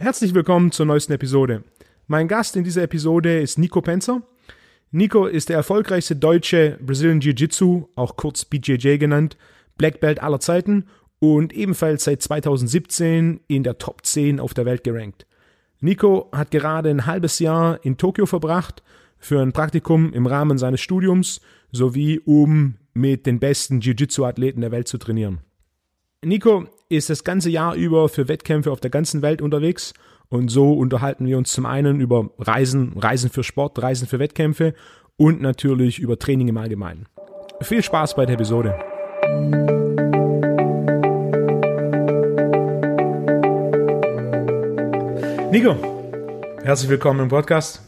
Herzlich willkommen zur neuesten Episode. Mein Gast in dieser Episode ist Nico Penzer. Nico ist der erfolgreichste deutsche Brazilian Jiu-Jitsu, auch kurz BJJ genannt, Black Belt aller Zeiten und ebenfalls seit 2017 in der Top 10 auf der Welt gerankt. Nico hat gerade ein halbes Jahr in Tokio verbracht für ein Praktikum im Rahmen seines Studiums sowie um mit den besten Jiu-Jitsu-Athleten der Welt zu trainieren. Nico ist das ganze Jahr über für Wettkämpfe auf der ganzen Welt unterwegs und so unterhalten wir uns zum einen über Reisen, Reisen für Sport, Reisen für Wettkämpfe und natürlich über Training im Allgemeinen. Viel Spaß bei der Episode. Nico, herzlich willkommen im Podcast.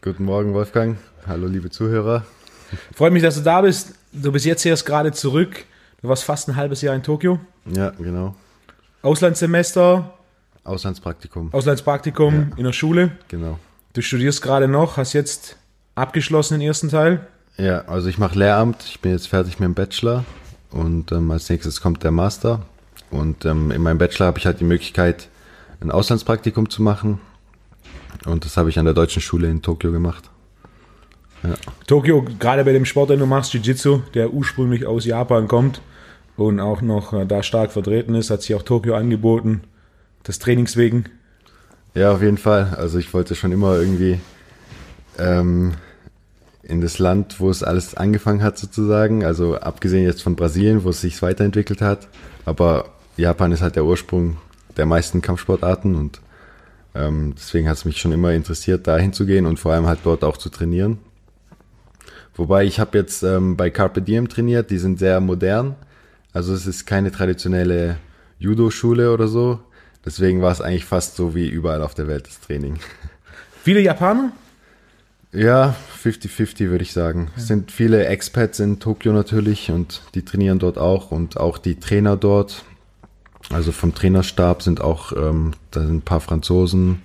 Guten Morgen, Wolfgang. Hallo, liebe Zuhörer. Freut mich, dass du da bist. Du bist jetzt erst gerade zurück. Du warst fast ein halbes Jahr in Tokio. Ja, genau. Auslandssemester, Auslandspraktikum. Auslandspraktikum Ja. in der Schule. Genau. Du studierst gerade noch, hast jetzt abgeschlossen den ersten Teil. Ja, also ich mache Lehramt. Ich bin jetzt fertig mit dem Bachelor und ähm, als nächstes kommt der Master. Und ähm, in meinem Bachelor habe ich halt die Möglichkeit, ein Auslandspraktikum zu machen. Und das habe ich an der deutschen Schule in Tokio gemacht. Tokio, gerade bei dem Sport, den du machst, Jiu-Jitsu, der ursprünglich aus Japan kommt und auch noch äh, da stark vertreten ist, hat sich auch Tokio angeboten, des Trainings wegen. Ja, auf jeden Fall. Also ich wollte schon immer irgendwie ähm, in das Land, wo es alles angefangen hat sozusagen. Also abgesehen jetzt von Brasilien, wo es sich weiterentwickelt hat. Aber Japan ist halt der Ursprung der meisten Kampfsportarten und ähm, deswegen hat es mich schon immer interessiert, da hinzugehen und vor allem halt dort auch zu trainieren. Wobei ich habe jetzt ähm, bei Carpe Diem trainiert, die sind sehr modern. Also es ist keine traditionelle Judo-Schule oder so. Deswegen war es eigentlich fast so wie überall auf der Welt das Training. Viele Japaner? Ja, 50-50 würde ich sagen. Es sind viele Expats in Tokio natürlich und die trainieren dort auch und auch die Trainer dort. Also vom Trainerstab sind auch, ähm, da sind ein paar Franzosen.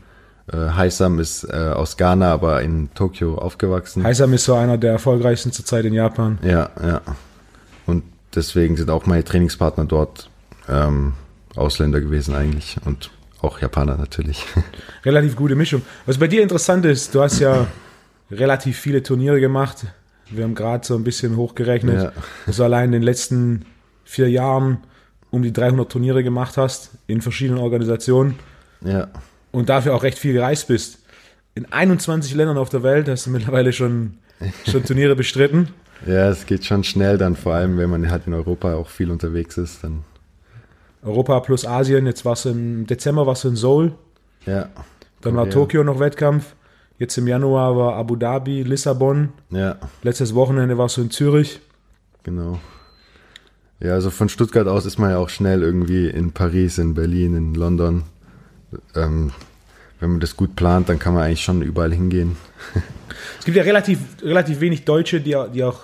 Äh, Haisam ist äh, aus Ghana, aber in Tokio aufgewachsen. Heisam ist so einer der erfolgreichsten zurzeit in Japan. Ja, ja. Und deswegen sind auch meine Trainingspartner dort ähm, Ausländer gewesen eigentlich und auch Japaner natürlich. Relativ gute Mischung. Was bei dir interessant ist, du hast ja relativ viele Turniere gemacht. Wir haben gerade so ein bisschen hochgerechnet, Ja. dass du allein in den letzten vier Jahren um die 300 Turniere gemacht hast in verschiedenen Organisationen ja, und dafür auch recht viel gereist bist. In 21 Ländern auf der Welt hast du mittlerweile schon, schon Turniere bestritten. ja, es geht schon schnell dann, vor allem wenn man halt in Europa auch viel unterwegs ist, dann Europa plus Asien, jetzt warst du im Dezember warst du in Seoul, ja. dann war Korea. Tokio noch Wettkampf, jetzt im Januar war Abu Dhabi, Lissabon, Ja, letztes Wochenende warst du in Zürich. genau. Ja, also von Stuttgart aus ist man ja auch schnell irgendwie in Paris, in Berlin, in London. Ähm, wenn man das gut plant, dann kann man eigentlich schon überall hingehen. Es gibt ja relativ, relativ wenig Deutsche, die, die auch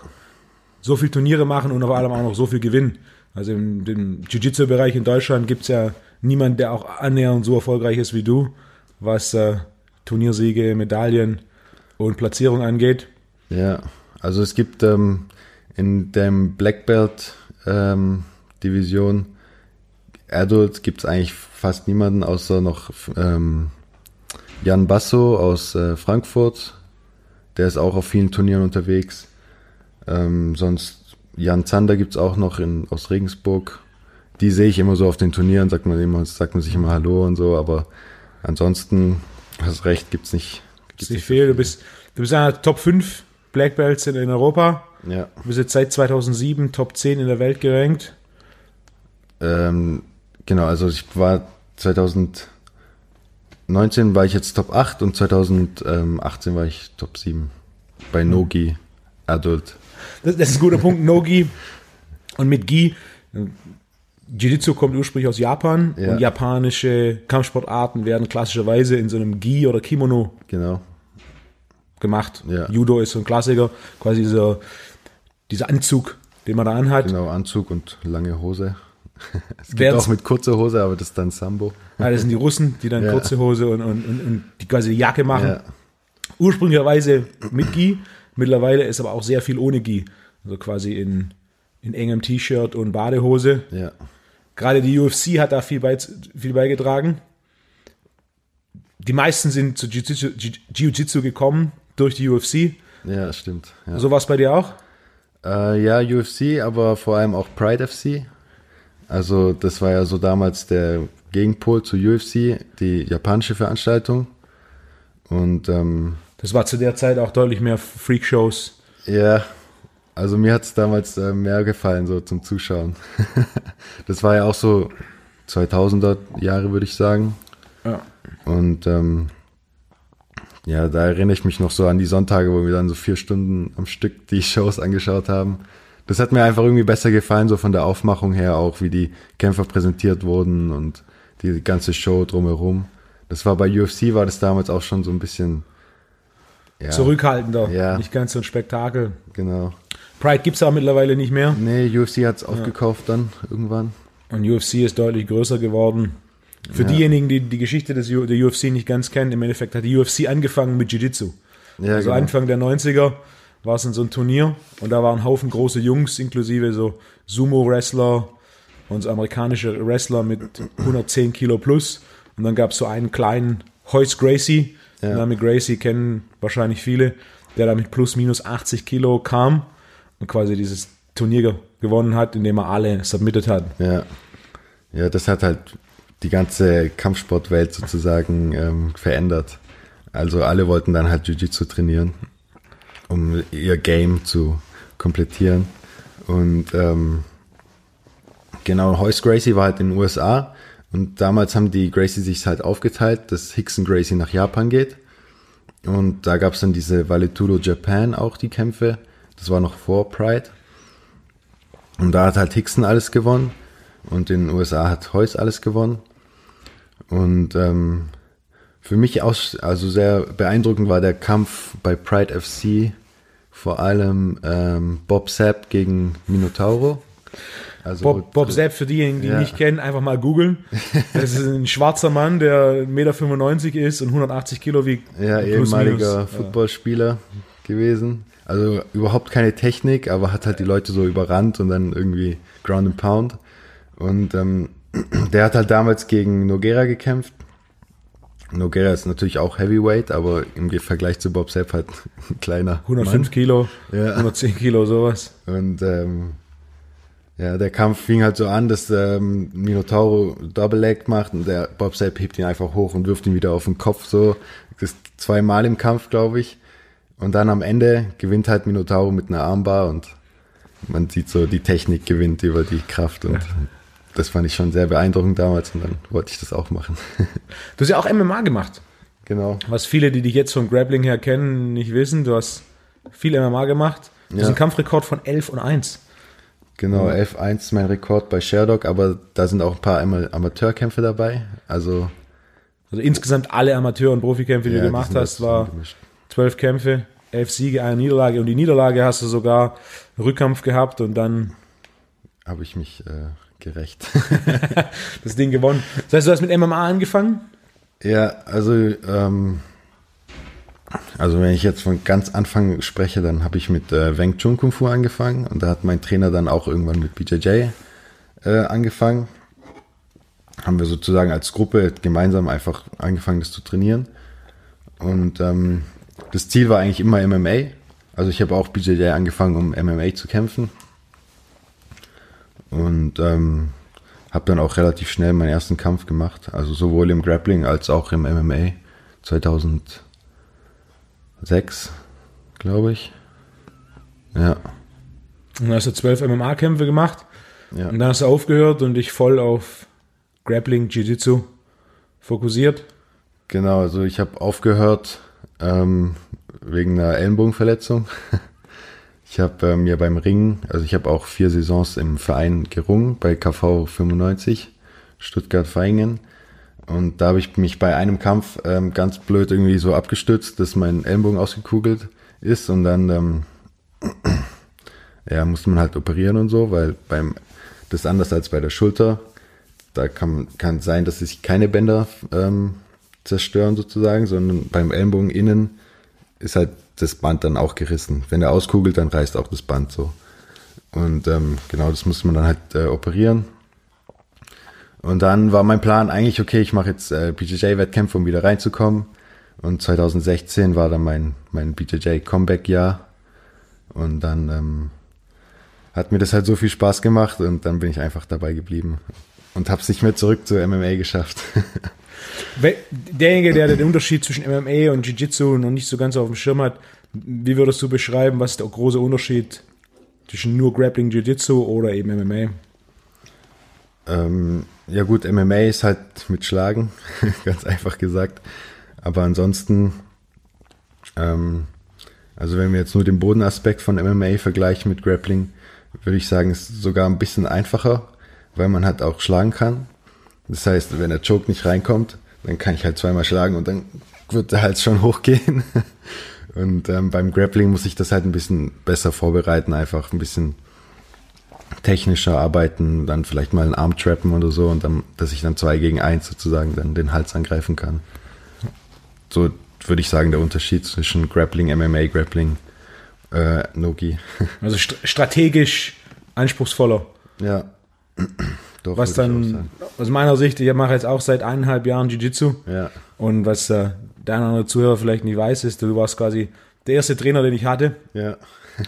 so viel Turniere machen und vor allem auch noch so viel gewinnen. Also im, im Jiu-Jitsu-Bereich in Deutschland gibt es ja niemanden, der auch annähernd so erfolgreich ist wie du, was äh, Turniersiege, Medaillen und Platzierung angeht. Ja, also es gibt ähm, in dem Black Belt ähm, Division Adult gibt es eigentlich fast niemanden außer noch ähm, Jan Basso aus äh, Frankfurt. Der ist auch auf vielen Turnieren unterwegs. Ähm, sonst Jan Zander gibt es auch noch in, aus Regensburg. Die sehe ich immer so auf den Turnieren, sagt man immer, sagt man sich immer Hallo und so, aber ansonsten, hast recht, gibt's nicht. Gibt's nicht viel. Du bist, du bist einer der Top 5 Black Belts in, in Europa. Ja. Du bist jetzt seit 2007 Top 10 in der Welt gerankt. Ähm, genau, also ich war 2019 war ich jetzt Top 8 und 2018 war ich Top 7 bei Nogi Adult. Das, das ist ein guter Punkt. No-Gi und mit Gi. äh, Jiu-Jitsu kommt ursprünglich aus Japan Ja. und japanische Kampfsportarten werden klassischerweise in so einem Gi oder Kimono Genau. gemacht. Ja. Judo ist so ein Klassiker, quasi dieser, dieser Anzug, den man da anhat. Genau, Anzug und lange Hose. Es gibt auch mit kurzer Hose, aber das ist dann Sambo. Ja, das sind die Russen, die dann Ja. kurze Hose und, und, und, und die quasi die Jacke machen. Ja, Ursprünglicherweise mit Gi, mittlerweile ist aber auch sehr viel ohne Gi. Also quasi in, in engem T-Shirt und Badehose. ja. Gerade die UFC hat da viel, bei, viel beigetragen. die meisten sind zu Jiu-Jitsu Jiu gekommen durch die UFC. Ja, stimmt. Ja. So war es bei dir auch? Äh, ja, UFC, aber vor allem auch Pride FC. Also das war ja so damals der Gegenpol zu UFC, die japanische Veranstaltung. Und ähm, das war zu der Zeit auch deutlich mehr Freakshows. Ja, also mir hat es damals äh, mehr gefallen, so zum Zuschauen. das war ja auch so 2000er Jahre, würde ich sagen. Ja. Und ähm, ja, da erinnere ich mich noch so an die Sonntage, wo wir dann so vier Stunden am Stück die Shows angeschaut haben. Das hat mir einfach irgendwie besser gefallen, so von der Aufmachung her auch, wie die Kämpfer präsentiert wurden und die ganze Show drumherum. Das war bei UFC, war das damals auch schon so ein bisschen ja, zurückhaltender, ja. nicht ganz so ein Spektakel. Genau. Pride gibt es aber mittlerweile nicht mehr. Nee, UFC hat es aufgekauft ja. dann irgendwann. Und UFC ist deutlich größer geworden. Für ja. diejenigen, die die Geschichte des der UFC nicht ganz kennen, im Endeffekt hat die UFC angefangen mit Jiu-Jitsu. Ja, also genau. Anfang der 90er war es in so ein Turnier und da waren ein Haufen große Jungs, inklusive so Sumo-Wrestler und so amerikanische Wrestler mit 110 Kilo plus. Und dann gab es so einen kleinen Hoyce Gracie, ja. den Namen Gracie kennen wahrscheinlich viele, der da mit plus minus 80 Kilo kam und quasi dieses Turnier gewonnen hat, indem er alle submitted hat. Ja, ja das hat halt die ganze Kampfsportwelt sozusagen ähm, verändert. Also alle wollten dann halt Jiu-Jitsu trainieren, um ihr Game zu komplettieren. Und ähm, genau, Hoyce Gracie war halt in den USA und damals haben die Gracie sich halt aufgeteilt, dass Hickson Gracie nach Japan geht. Und da gab es dann diese Valetudo Japan auch die Kämpfe. Das war noch vor Pride. Und da hat halt Hickson alles gewonnen. Und in den USA hat Heus alles gewonnen. Und ähm, für mich auch, also sehr beeindruckend war der Kampf bei Pride FC, vor allem ähm, Bob Sapp gegen Minotauro. Also Bob, Bob Sepp, für diejenigen, die ja. ihn nicht kennen, einfach mal googeln. Das ist ein schwarzer Mann, der 1,95 Meter ist und 180 Kilo wiegt. Ja, ehemaliger Footballspieler gewesen. Also überhaupt keine Technik, aber hat halt die Leute so überrannt und dann irgendwie Ground and Pound. Und ähm, der hat halt damals gegen Noguera gekämpft. Noguera ist natürlich auch Heavyweight, aber im Vergleich zu Bob Sepp halt ein kleiner. 105 Mann. Kilo, ja. 110 Kilo, sowas. Und ähm, ja, der Kampf fing halt so an, dass ähm, Minotauro Double Leg macht und der Bob Sepp hebt ihn einfach hoch und wirft ihn wieder auf den Kopf so. Das zweimal im Kampf, glaube ich. Und dann am Ende gewinnt halt Minotauro mit einer Armbar und man sieht so, die Technik gewinnt über die Kraft und ja das fand ich schon sehr beeindruckend damals und dann wollte ich das auch machen. Du hast ja auch MMA gemacht. Genau. Was viele, die dich jetzt vom Grappling her kennen, nicht wissen. Du hast viel MMA gemacht. Du ja. hast einen Kampfrekord von 11 und 1. Genau, 11-1 ist mein Rekord bei Sherdog, aber da sind auch ein paar Amateurkämpfe dabei. Also, also insgesamt alle Amateur- und Profikämpfe, die ja, du gemacht hast, war zwölf Kämpfe, elf Siege, eine Niederlage. Und die Niederlage hast du sogar Rückkampf gehabt und dann habe ich mich äh, gerecht. das Ding gewonnen. Das heißt, du hast mit MMA angefangen? Ja, also, ähm, also wenn ich jetzt von ganz Anfang spreche, dann habe ich mit äh, Weng Chun Kung Fu angefangen und da hat mein Trainer dann auch irgendwann mit BJJ äh, angefangen. Haben wir sozusagen als Gruppe gemeinsam einfach angefangen, das zu trainieren. Und ähm, das Ziel war eigentlich immer MMA. Also ich habe auch BJJ angefangen, um MMA zu kämpfen. Und ähm, habe dann auch relativ schnell meinen ersten Kampf gemacht. Also sowohl im Grappling als auch im MMA. 2006, glaube ich. Ja. Und dann hast du zwölf MMA-Kämpfe gemacht. Ja. Und dann hast du aufgehört und dich voll auf Grappling, Jiu-Jitsu fokussiert. Genau, also ich habe aufgehört ähm, wegen einer Ellenbogenverletzung. Ich habe äh, mir beim Ringen, also ich habe auch vier Saisons im Verein gerungen, bei KV 95, Stuttgart-Feingen. Und da habe ich mich bei einem Kampf ähm, ganz blöd irgendwie so abgestützt, dass mein Ellenbogen ausgekugelt ist und dann ähm, ja, musste man halt operieren und so, weil beim das ist anders als bei der Schulter. Da kann, kann sein, dass sich keine Bänder ähm, zerstören sozusagen, sondern beim Ellenbogen innen ist halt das Band dann auch gerissen. Wenn er auskugelt, dann reißt auch das Band so. Und ähm, genau, das musste man dann halt äh, operieren. Und dann war mein Plan eigentlich, okay, ich mache jetzt äh, BJJ-Wettkämpfe, um wieder reinzukommen. Und 2016 war dann mein, mein BJJ-Comeback-Jahr. Und dann ähm, hat mir das halt so viel Spaß gemacht und dann bin ich einfach dabei geblieben und habe es nicht mehr zurück zur MMA geschafft. Derjenige, der den Unterschied zwischen MMA und Jiu-Jitsu noch nicht so ganz auf dem Schirm hat, wie würdest du beschreiben, was ist der große Unterschied zwischen nur Grappling Jiu-Jitsu oder eben MMA? Ähm, ja gut, MMA ist halt mit Schlagen, ganz einfach gesagt. Aber ansonsten, ähm, also wenn wir jetzt nur den Bodenaspekt von MMA vergleichen mit Grappling, würde ich sagen, ist sogar ein bisschen einfacher, weil man halt auch schlagen kann. Das heißt, wenn der Choke nicht reinkommt, dann kann ich halt zweimal schlagen und dann wird der Hals schon hochgehen. Und ähm, beim Grappling muss ich das halt ein bisschen besser vorbereiten, einfach ein bisschen technischer arbeiten, dann vielleicht mal einen Arm trappen oder so und dann, dass ich dann zwei gegen eins sozusagen dann den Hals angreifen kann. So würde ich sagen, der Unterschied zwischen Grappling, MMA, Grappling, äh, Nogi. Also st strategisch anspruchsvoller. Ja. Doch, was dann aus meiner Sicht, ich mache jetzt auch seit eineinhalb Jahren Jiu-Jitsu. Ja. Und was äh, der andere Zuhörer vielleicht nicht weiß, ist, du warst quasi der erste Trainer, den ich hatte. Ja.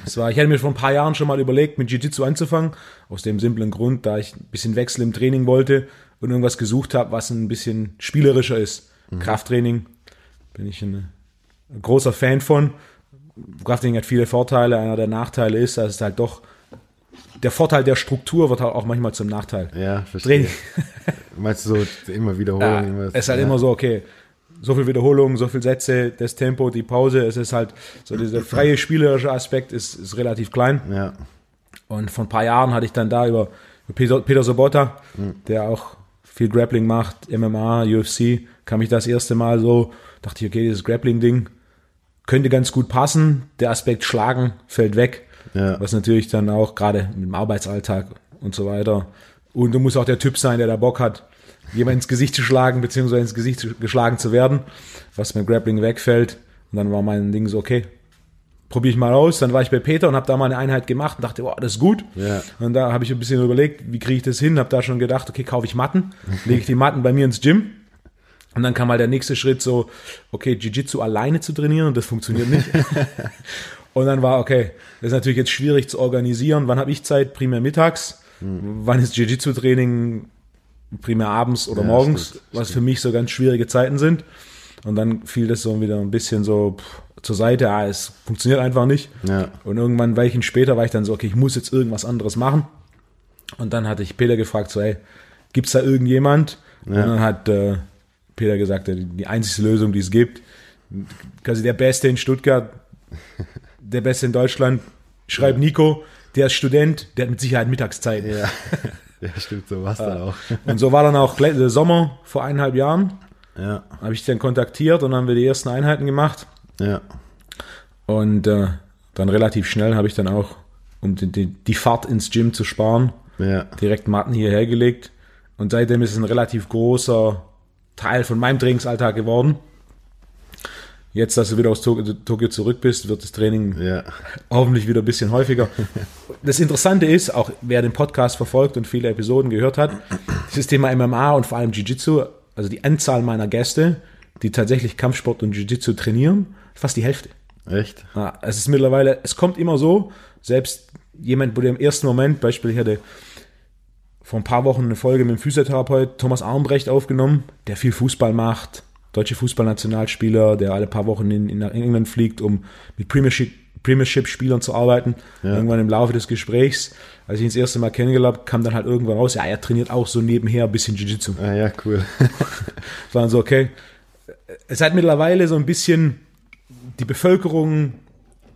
Das war, ich hatte mir vor ein paar Jahren schon mal überlegt, mit Jiu-Jitsu anzufangen. Aus dem simplen Grund, da ich ein bisschen Wechsel im Training wollte und irgendwas gesucht habe, was ein bisschen spielerischer ist. Mhm. Krafttraining bin ich ein, ein großer Fan von. Krafttraining hat viele Vorteile. Einer der Nachteile ist, dass es halt doch der Vorteil der Struktur wird halt auch manchmal zum Nachteil. Ja, verstehe. Meinst du so immer Wiederholung? Ja, es ist halt ja. immer so, okay, so viel Wiederholung, so viel Sätze, das Tempo, die Pause, es ist halt so dieser freie spielerische Aspekt ist, ist relativ klein. Ja. Und vor ein paar Jahren hatte ich dann da über Peter, Peter Sobotta, mhm. der auch viel Grappling macht, MMA, UFC, kam ich das erste Mal so, dachte ich, okay, dieses Grappling-Ding könnte ganz gut passen. Der Aspekt Schlagen fällt weg. Ja. Was natürlich dann auch gerade mit dem Arbeitsalltag und so weiter. Und du musst auch der Typ sein, der da Bock hat, jemand ins Gesicht zu schlagen, beziehungsweise ins Gesicht geschlagen zu werden, was beim Grappling wegfällt. Und dann war mein Ding so, okay, probiere ich mal aus. Dann war ich bei Peter und habe da mal eine Einheit gemacht und dachte, wow, das ist gut. Ja. Und da habe ich ein bisschen überlegt, wie kriege ich das hin? Habe da schon gedacht, okay, kaufe ich Matten, lege ich die Matten bei mir ins Gym. Und dann kam mal der nächste Schritt so, okay, Jiu-Jitsu alleine zu trainieren, das funktioniert nicht. Und dann war, okay, das ist natürlich jetzt schwierig zu organisieren. Wann habe ich Zeit? Primär mittags. Mhm. Wann ist Jiu-Jitsu-Training? Primär abends oder ja, morgens, stimmt, was stimmt. für mich so ganz schwierige Zeiten sind. Und dann fiel das so wieder ein bisschen so pff, zur Seite. Ah, es funktioniert einfach nicht. Ja. Und irgendwann, Weichen später, war ich dann so, okay, ich muss jetzt irgendwas anderes machen. Und dann hatte ich Peter gefragt, so, hey, gibt's da irgendjemand? Ja. Und dann hat äh, Peter gesagt, die einzige Lösung, die es gibt, quasi der Beste in Stuttgart, der Beste in Deutschland. Schreibt Nico, der ist Student, der hat mit Sicherheit Mittagszeit. Ja, ja stimmt, so war es dann auch. Und so war dann auch Sommer vor eineinhalb Jahren. Ja. Habe ich dann kontaktiert und dann haben wir die ersten Einheiten gemacht. Ja. Und äh, dann relativ schnell habe ich dann auch, um die, die, die, Fahrt ins Gym zu sparen, ja. direkt Matten hierher gelegt. Und seitdem ist es ein relativ großer Teil von meinem Trainingsalltag geworden. Jetzt, dass du wieder aus Tokio zurück bist, wird das Training ja. hoffentlich wieder ein bisschen häufiger. Das Interessante ist, auch wer den Podcast verfolgt und viele Episoden gehört hat, dieses Thema MMA und vor allem Jiu-Jitsu, also die Anzahl meiner Gäste, die tatsächlich Kampfsport und Jiu-Jitsu trainieren, fast die Hälfte. Echt? Ja, es ist mittlerweile, es kommt immer so, selbst jemand, wo der im ersten Moment, Beispiel, ich hatte vor ein paar Wochen eine Folge mit dem Physiotherapeut Thomas Armbrecht aufgenommen, der viel Fußball macht, deutsche Fußballnationalspieler, der alle paar Wochen in, in England fliegt, um mit Premiership, Premiership-Spielern zu arbeiten. Ja. Irgendwann im Laufe des Gesprächs, als ich ihn das erste Mal kennengelernt habe, kam dann halt irgendwann raus, ja, er trainiert auch so nebenher ein bisschen Jiu-Jitsu. Ah, ja, cool. dann so, okay. Es hat mittlerweile so ein bisschen die Bevölkerung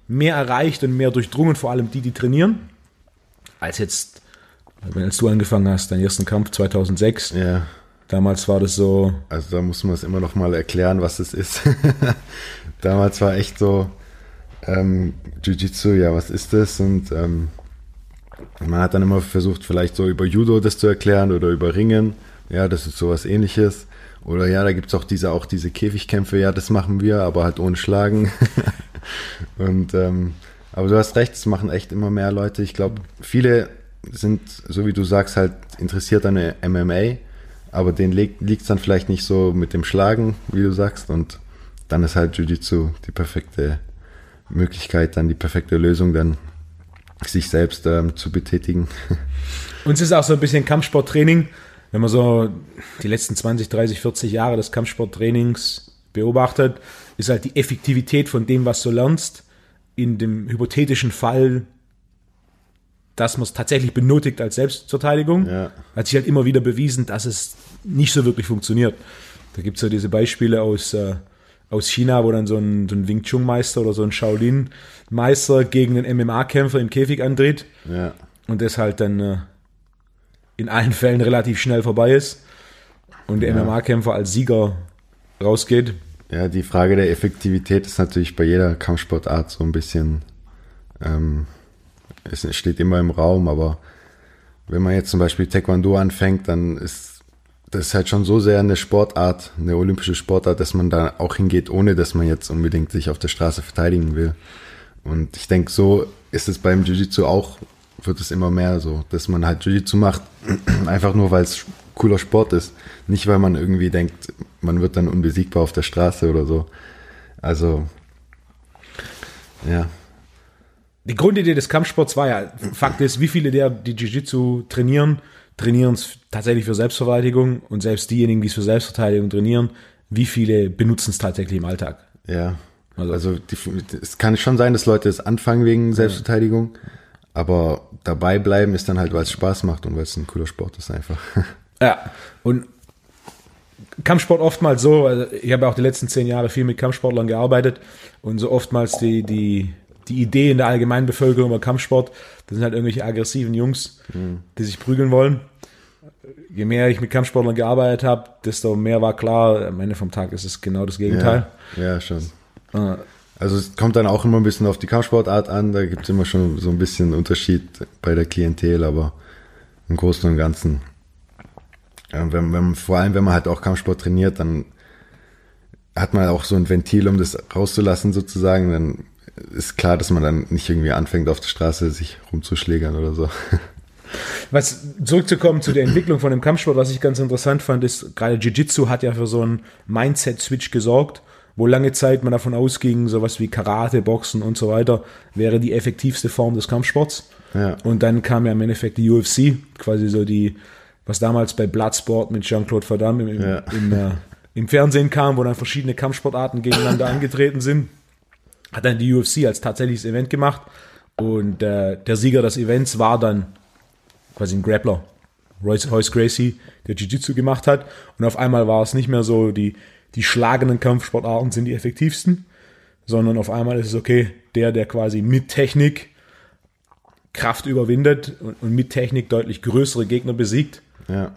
mehr erreicht und mehr durchdrungen, vor allem die, die trainieren, als jetzt, als du angefangen hast, deinen ersten Kampf 2006. Ja Damals war das so. Also da muss man es immer noch mal erklären, was es ist. Damals war echt so ähm, Jiu-Jitsu, ja, was ist das? Und ähm, man hat dann immer versucht, vielleicht so über Judo das zu erklären oder über Ringen. Ja, das ist sowas ähnliches. Oder ja, da gibt es auch diese, auch diese Käfigkämpfe, ja, das machen wir, aber halt ohne Schlagen. und ähm, aber du hast recht, es machen echt immer mehr Leute. Ich glaube, viele sind, so wie du sagst, halt interessiert an MMA aber denen liegt es dann vielleicht nicht so mit dem Schlagen, wie du sagst. Und dann ist halt Jiu-Jitsu die perfekte Möglichkeit, dann die perfekte Lösung, dann sich selbst ähm, zu betätigen. Uns ist auch so ein bisschen Kampfsporttraining, wenn man so die letzten 20, 30, 40 Jahre des Kampfsporttrainings beobachtet, ist halt die Effektivität von dem, was du lernst, in dem hypothetischen Fall, dass man es tatsächlich benötigt als Selbstverteidigung, ja. hat sich halt immer wieder bewiesen, dass es nicht so wirklich funktioniert. Da gibt es ja diese Beispiele aus, äh, aus China, wo dann so ein, so ein Wing Chun-Meister oder so ein Shaolin-Meister gegen einen MMA-Kämpfer im Käfig antritt ja. und das halt dann äh, in allen Fällen relativ schnell vorbei ist und der ja. MMA-Kämpfer als Sieger rausgeht. Ja, die Frage der Effektivität ist natürlich bei jeder Kampfsportart so ein bisschen, ähm, es steht immer im Raum, aber wenn man jetzt zum Beispiel Taekwondo anfängt, dann ist das halt schon so sehr eine Sportart, eine olympische Sportart, dass man da auch hingeht, ohne dass man jetzt unbedingt sich auf der Straße verteidigen will. Und ich denke, so ist es beim Jiu-Jitsu auch, wird es immer mehr so, dass man halt Jiu-Jitsu macht, einfach nur weil es cooler Sport ist. Nicht, weil man irgendwie denkt, man wird dann unbesiegbar auf der Straße oder so. Also, ja. Die Grundidee des Kampfsports war ja, Fakt ist, wie viele der, die Jiu-Jitsu trainieren, trainieren es tatsächlich für Selbstverteidigung und selbst diejenigen, die es für Selbstverteidigung trainieren, wie viele benutzen es tatsächlich im Alltag? Ja. Also, also die, es kann schon sein, dass Leute es anfangen wegen Selbstverteidigung, ja. aber dabei bleiben ist dann halt, weil es Spaß macht und weil es ein cooler Sport ist einfach. Ja, und Kampfsport oftmals so, also ich habe auch die letzten zehn Jahre viel mit Kampfsportlern gearbeitet und so oftmals die, die, die Idee in der allgemeinen Bevölkerung über Kampfsport, das sind halt irgendwelche aggressiven Jungs, mhm. die sich prügeln wollen. Je mehr ich mit Kampfsportlern gearbeitet habe, desto mehr war klar, am Ende vom Tag ist es genau das Gegenteil. Ja, ja schon. Ah. Also es kommt dann auch immer ein bisschen auf die Kampfsportart an, da gibt es immer schon so ein bisschen Unterschied bei der Klientel, aber im Großen und Ganzen ja, wenn, wenn, vor allem, wenn man halt auch Kampfsport trainiert, dann hat man auch so ein Ventil, um das rauszulassen sozusagen. Dann ist klar, dass man dann nicht irgendwie anfängt, auf der Straße sich rumzuschlägern oder so. Was zurückzukommen zu der Entwicklung von dem Kampfsport, was ich ganz interessant fand, ist gerade Jiu-Jitsu hat ja für so einen Mindset-Switch gesorgt, wo lange Zeit man davon ausging, sowas wie Karate, Boxen und so weiter wäre die effektivste Form des Kampfsports. Ja. Und dann kam ja im Endeffekt die UFC, quasi so die was damals bei Bloodsport mit Jean-Claude Van Damme im, ja. im, äh, im, Fernsehen kam, wo dann verschiedene Kampfsportarten gegeneinander angetreten sind, hat dann die UFC als tatsächliches Event gemacht und äh, der Sieger des Events war dann quasi ein Grappler, Royce, Royce Gracie, der Jiu-Jitsu gemacht hat und auf einmal war es nicht mehr so, die, die schlagenden Kampfsportarten sind die effektivsten, sondern auf einmal ist es okay, der, der quasi mit Technik Kraft überwindet und, und mit Technik deutlich größere Gegner besiegt, ja.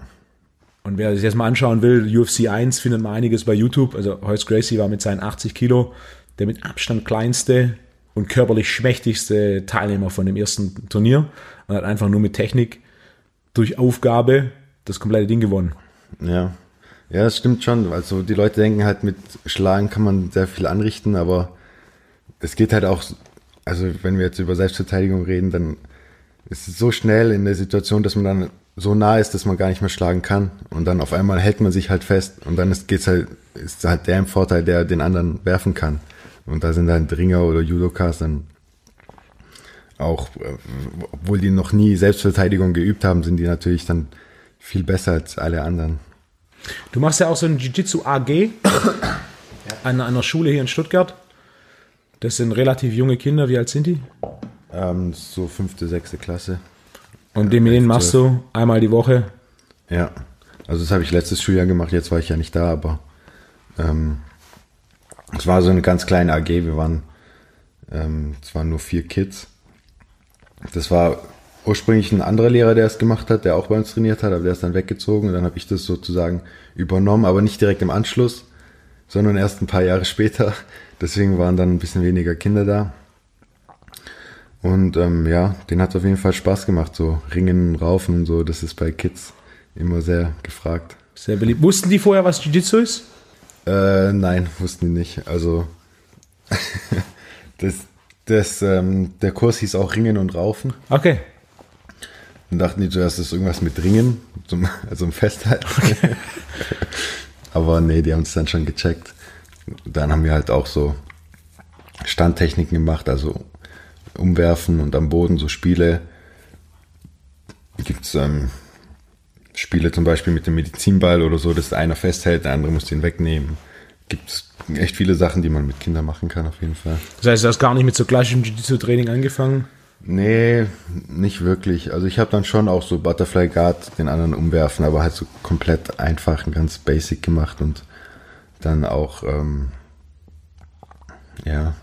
Und wer sich das mal anschauen will, UFC 1 findet man einiges bei YouTube. Also Hoyce Gracie war mit seinen 80 Kilo der mit Abstand kleinste und körperlich schmächtigste Teilnehmer von dem ersten Turnier und hat einfach nur mit Technik durch Aufgabe das komplette Ding gewonnen. Ja. Ja, das stimmt schon. Also die Leute denken halt, mit Schlagen kann man sehr viel anrichten, aber es geht halt auch, also wenn wir jetzt über Selbstverteidigung reden, dann ist es so schnell in der Situation, dass man dann so nah ist, dass man gar nicht mehr schlagen kann. Und dann auf einmal hält man sich halt fest und dann ist, geht's halt, ist halt der im Vorteil, der den anderen werfen kann. Und da sind dann Dringer oder Judokas dann auch, äh, obwohl die noch nie Selbstverteidigung geübt haben, sind die natürlich dann viel besser als alle anderen. Du machst ja auch so ein Jiu-Jitsu AG an einer Schule hier in Stuttgart. Das sind relativ junge Kinder. Wie alt sind die? Ähm, so fünfte, sechste Klasse. Und den, mit denen machst du einmal die Woche? Ja, also das habe ich letztes Schuljahr gemacht, jetzt war ich ja nicht da, aber ähm, es war so eine ganz kleine AG, wir waren, ähm, es waren nur vier Kids. Das war ursprünglich ein anderer Lehrer, der es gemacht hat, der auch bei uns trainiert hat, aber der ist dann weggezogen und dann habe ich das sozusagen übernommen, aber nicht direkt im Anschluss, sondern erst ein paar Jahre später. Deswegen waren dann ein bisschen weniger Kinder da. Und ähm, ja, den hat auf jeden Fall Spaß gemacht, so Ringen, Raufen und so. Das ist bei Kids immer sehr gefragt. Sehr beliebt. Wussten die vorher, was Jiu-Jitsu ist? Äh, nein, wussten die nicht. Also das, das, ähm, der Kurs hieß auch Ringen und Raufen. Okay. Und dachten die zuerst, das ist irgendwas mit Ringen, zum, also um Festhalten. Okay. Aber nee, die haben es dann schon gecheckt. Dann haben wir halt auch so Standtechniken gemacht, also umwerfen und am Boden so Spiele. Gibt es ähm, Spiele zum Beispiel mit dem Medizinball oder so, dass einer festhält, der andere muss den wegnehmen. Gibt es echt viele Sachen, die man mit Kindern machen kann, auf jeden Fall. Das heißt, du hast gar nicht mit so klassischem Jiu-Jitsu-Training angefangen? Nee, nicht wirklich. Also ich habe dann schon auch so Butterfly Guard den anderen umwerfen, aber halt so komplett einfach und ganz basic gemacht und dann auch, ähm, ja,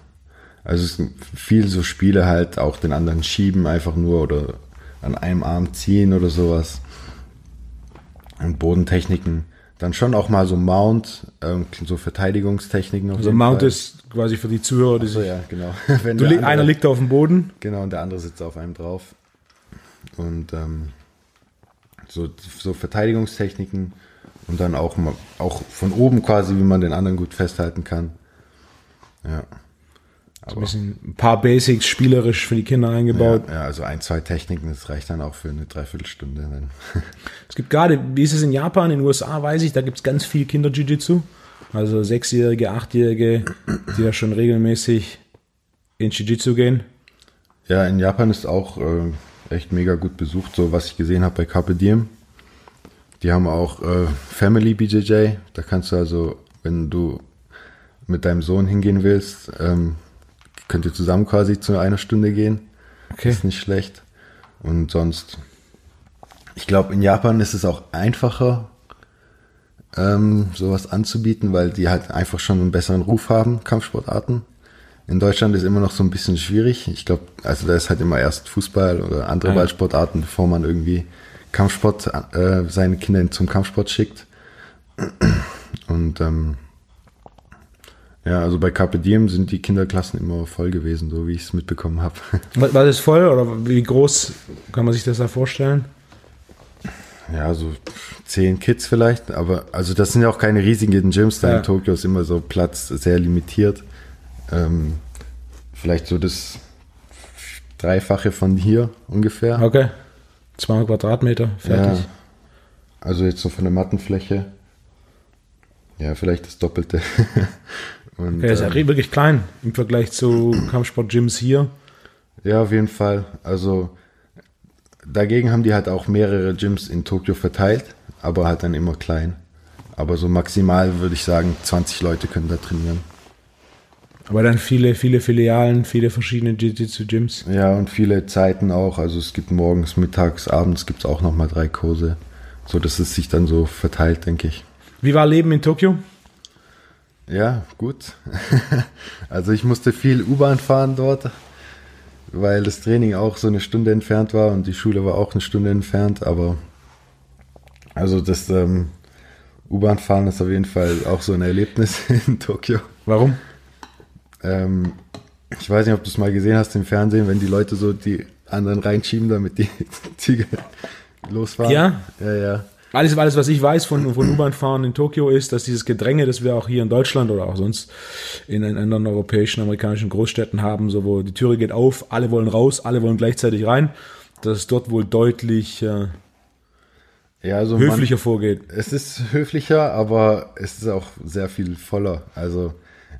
also es sind viel so Spiele halt auch den anderen schieben einfach nur oder an einem Arm ziehen oder sowas. Und Bodentechniken. Dann schon auch mal so Mount, ähm, so Verteidigungstechniken. also Mount Fall. ist quasi für die Zuhörer. Die so, ja, genau. Wenn du, andere, einer liegt auf dem Boden. Genau, und der andere sitzt auf einem drauf. Und ähm, so, so Verteidigungstechniken und dann auch, auch von oben quasi, wie man den anderen gut festhalten kann. Ja. Ein bisschen ein paar Basics spielerisch für die Kinder eingebaut. Ja, ja, also ein, zwei Techniken, das reicht dann auch für eine Dreiviertelstunde. es gibt gerade, wie ist es in Japan, in den USA weiß ich, da gibt es ganz viel Kinder-Jiu-Jitsu. Also Sechsjährige, Achtjährige, die ja schon regelmäßig in Jiu-Jitsu gehen. Ja, in Japan ist auch äh, echt mega gut besucht, so was ich gesehen habe bei Carpe Diem. Die haben auch äh, Family BJJ. Da kannst du also, wenn du mit deinem Sohn hingehen willst, ähm, könnt ihr zusammen quasi zu einer Stunde gehen. Okay. Ist nicht schlecht. Und sonst, ich glaube, in Japan ist es auch einfacher, ähm, sowas anzubieten, weil die halt einfach schon einen besseren Ruf haben, Kampfsportarten. In Deutschland ist immer noch so ein bisschen schwierig. Ich glaube, also da ist halt immer erst Fußball oder andere ja. Ballsportarten, bevor man irgendwie Kampfsport, äh, seine Kinder zum Kampfsport schickt. Und ähm, ja, also bei Carpe Diem sind die Kinderklassen immer voll gewesen, so wie ich es mitbekommen habe. War das voll oder wie groß kann man sich das da vorstellen? Ja, so zehn Kids vielleicht, aber also das sind ja auch keine riesigen Gyms da ja. in Tokio, ist immer so Platz sehr limitiert. Ähm, vielleicht so das Dreifache von hier ungefähr. Okay. 200 Quadratmeter, fertig. Ja. Also jetzt so von der Mattenfläche. Ja, vielleicht das Doppelte. Und, okay, ist ja ähm, wirklich klein im Vergleich zu Kampfsport-Gyms hier. Ja, auf jeden Fall. Also dagegen haben die halt auch mehrere Gyms in Tokio verteilt, aber halt dann immer klein. Aber so maximal würde ich sagen, 20 Leute können da trainieren. Aber dann viele, viele Filialen, viele verschiedene Jiu-Jitsu-Gyms. Ja, und viele Zeiten auch. Also es gibt morgens, mittags, abends gibt es auch nochmal drei Kurse. So dass es sich dann so verteilt, denke ich. Wie war Leben in Tokio? Ja, gut. also ich musste viel U-Bahn fahren dort, weil das Training auch so eine Stunde entfernt war und die Schule war auch eine Stunde entfernt, aber also das ähm, U-Bahn fahren ist auf jeden Fall auch so ein Erlebnis in Tokio. Warum? Ähm, ich weiß nicht, ob du es mal gesehen hast im Fernsehen, wenn die Leute so die anderen reinschieben, damit die Züge losfahren. Ja? Ja, ja. Alles, alles, was ich weiß von, von U-Bahn-Fahren in Tokio ist, dass dieses Gedränge, das wir auch hier in Deutschland oder auch sonst in anderen europäischen, amerikanischen Großstädten haben, so wo die Türe geht auf, alle wollen raus, alle wollen gleichzeitig rein, dass es dort wohl deutlich äh, ja, also höflicher man, vorgeht. Es ist höflicher, aber es ist auch sehr viel voller. Also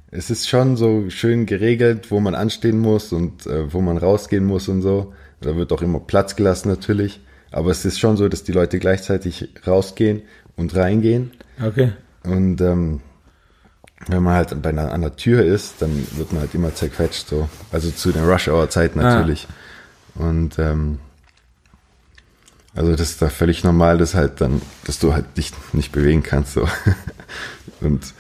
es ist schon so schön geregelt, wo man anstehen muss und äh, wo man rausgehen muss und so. Da wird auch immer Platz gelassen natürlich. Aber es ist schon so, dass die Leute gleichzeitig rausgehen und reingehen. Okay. Und ähm, wenn man halt bei einer, an der Tür ist, dann wird man halt immer zerquetscht, so. Also zu den Rush-Hour-Zeiten ah. natürlich. Ah. Und ähm, also das ist da völlig normal, dass halt dann, dass du halt dich nicht bewegen kannst. So. Und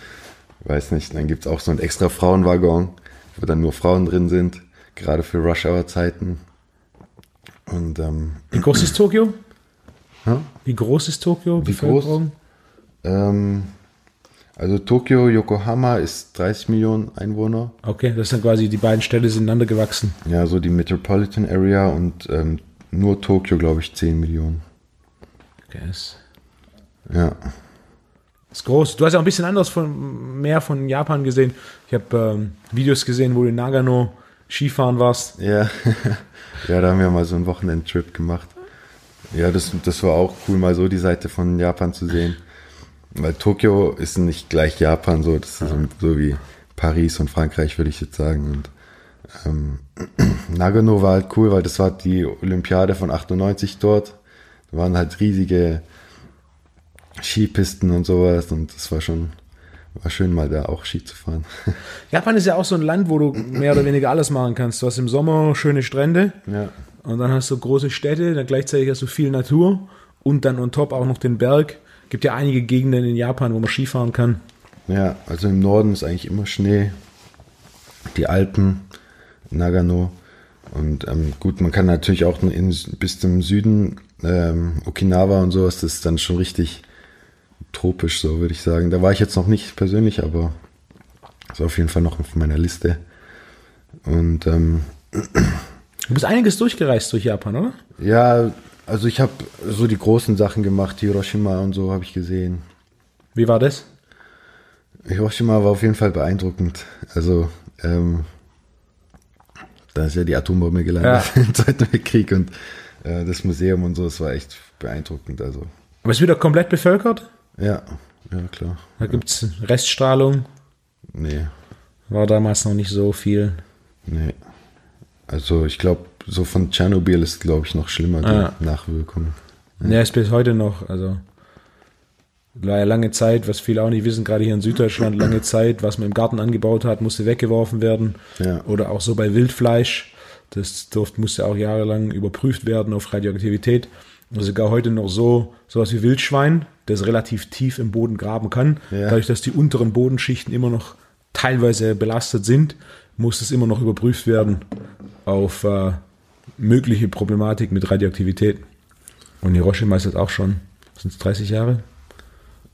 weiß nicht, dann gibt es auch so einen extra Frauenwaggon, wo dann nur Frauen drin sind, gerade für Rush-Hour-Zeiten. Und, ähm, Wie groß ist Tokio? Ja? Wie groß ist Tokio? Wie groß? Ähm, also Tokio, Yokohama ist 30 Millionen Einwohner. Okay, das sind quasi die beiden Städte sind ineinander gewachsen. Ja, so die Metropolitan Area und ähm, nur Tokio, glaube ich, 10 Millionen. Okay. Ist ja. Ist groß. Du hast ja auch ein bisschen anders von mehr von Japan gesehen. Ich habe ähm, Videos gesehen, wo du in Nagano Skifahren warst. Ja. ja, da haben wir mal so einen Wochenendtrip gemacht. Ja, das, das war auch cool, mal so die Seite von Japan zu sehen. Weil Tokio ist nicht gleich Japan, so, das ist so, so wie Paris und Frankreich, würde ich jetzt sagen. Und ähm, Nagano war halt cool, weil das war die Olympiade von 98 dort. Da waren halt riesige Skipisten und sowas und das war schon war schön mal da auch Ski zu fahren. Japan ist ja auch so ein Land, wo du mehr oder weniger alles machen kannst. Du hast im Sommer schöne Strände Ja, und dann hast du große Städte, dann gleichzeitig hast du viel Natur und dann on top auch noch den Berg. Gibt ja einige Gegenden in Japan, wo man Skifahren kann. ja, also im Norden ist eigentlich immer Schnee. Die Alpen, Nagano. Und ähm, gut, man kann natürlich auch in, bis zum Süden, ähm, Okinawa und sowas, das ist dann schon richtig tropisch, so würde ich sagen. Da war ich jetzt noch nicht persönlich, aber ist auf jeden Fall noch auf meiner Liste. Und ähm, Du bist einiges durchgereist durch Japan, oder? ja, also ich habe so die großen Sachen gemacht, Hiroshima und so habe ich gesehen. Wie war das? Hiroshima war auf jeden Fall beeindruckend. Also, ähm, da ist ja die Atombombe gelandet Ja. im Zweiten Weltkrieg und äh, das Museum und so, das war echt beeindruckend. Also, Aber es ist wieder komplett bevölkert. Ja, ja, klar. Da gibt es Reststrahlung. Nee, War damals noch nicht so viel. nee. Also, ich glaube, so von Tschernobyl ist, glaube ich, noch schlimmer, die Ah. Nachwirkung. Ja, ist bis heute noch. Also war ja lange Zeit, was viele auch nicht wissen, gerade hier in Süddeutschland, lange Zeit, was man im Garten angebaut hat, musste weggeworfen werden. Ja. Oder auch so bei Wildfleisch. Das durfte, musste auch jahrelang überprüft werden auf Radioaktivität. Und sogar heute noch so, sowas wie Wildschwein, das relativ tief im Boden graben kann. Ja. Dadurch, dass die unteren Bodenschichten immer noch teilweise belastet sind, muss es immer noch überprüft werden auf äh, mögliche Problematik mit Radioaktivität. Und Hiroshima ist jetzt auch schon, sind es 30 Jahre?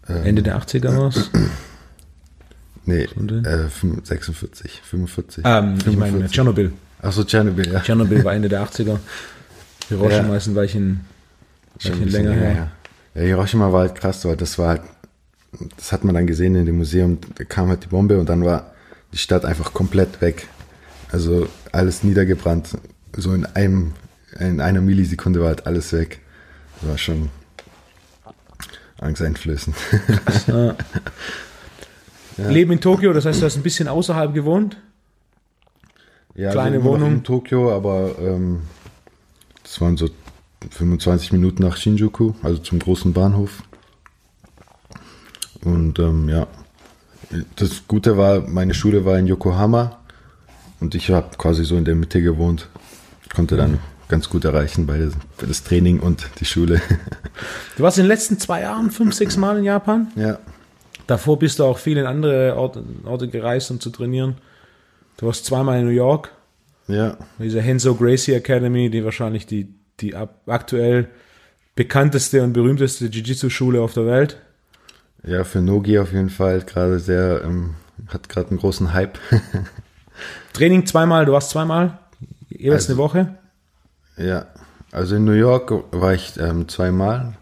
Ende der 80er war es? Nee, äh, 45, 46, 45. Ähm, ich meine 45. Tschernobyl. Achso, Tschernobyl, ja. Tschernobyl war Ende der 80er. Hiroshima Ja. ist ein ein bisschen länger her. her. Ja, Hiroshima war halt krass, weil das war halt, das hat man dann gesehen in dem Museum, da kam halt die Bombe und dann war die Stadt einfach komplett weg. Also alles niedergebrannt. So in einem, in einer Millisekunde war halt alles weg. Das war schon angsteinflößend. Leben in Tokio, das heißt, du hast ein bisschen außerhalb gewohnt. Ja, Kleine noch Wohnung. In Tokio, aber ähm, das waren so 25 Minuten nach Shinjuku, also zum großen Bahnhof. Und ähm, ja, das Gute war, meine Schule war in Yokohama und ich habe quasi so in der Mitte gewohnt. Konnte dann ganz gut erreichen bei das, Training und die Schule. Du warst in den letzten zwei Jahren fünf, sechs Mal in Japan. ja, Davor bist du auch viel in andere Orte, Orte gereist, um zu trainieren. Du warst zweimal in New York, ja, diese Henzo Gracie Academy, die wahrscheinlich die, die aktuell bekannteste und berühmteste Jiu-Jitsu-Schule auf der Welt. ja, für Nogi auf jeden Fall gerade sehr, ähm, hat gerade einen großen Hype. Training zweimal, du warst zweimal, jeweils Also- eine Woche. Ja, also in New York war ich ähm, zweimal,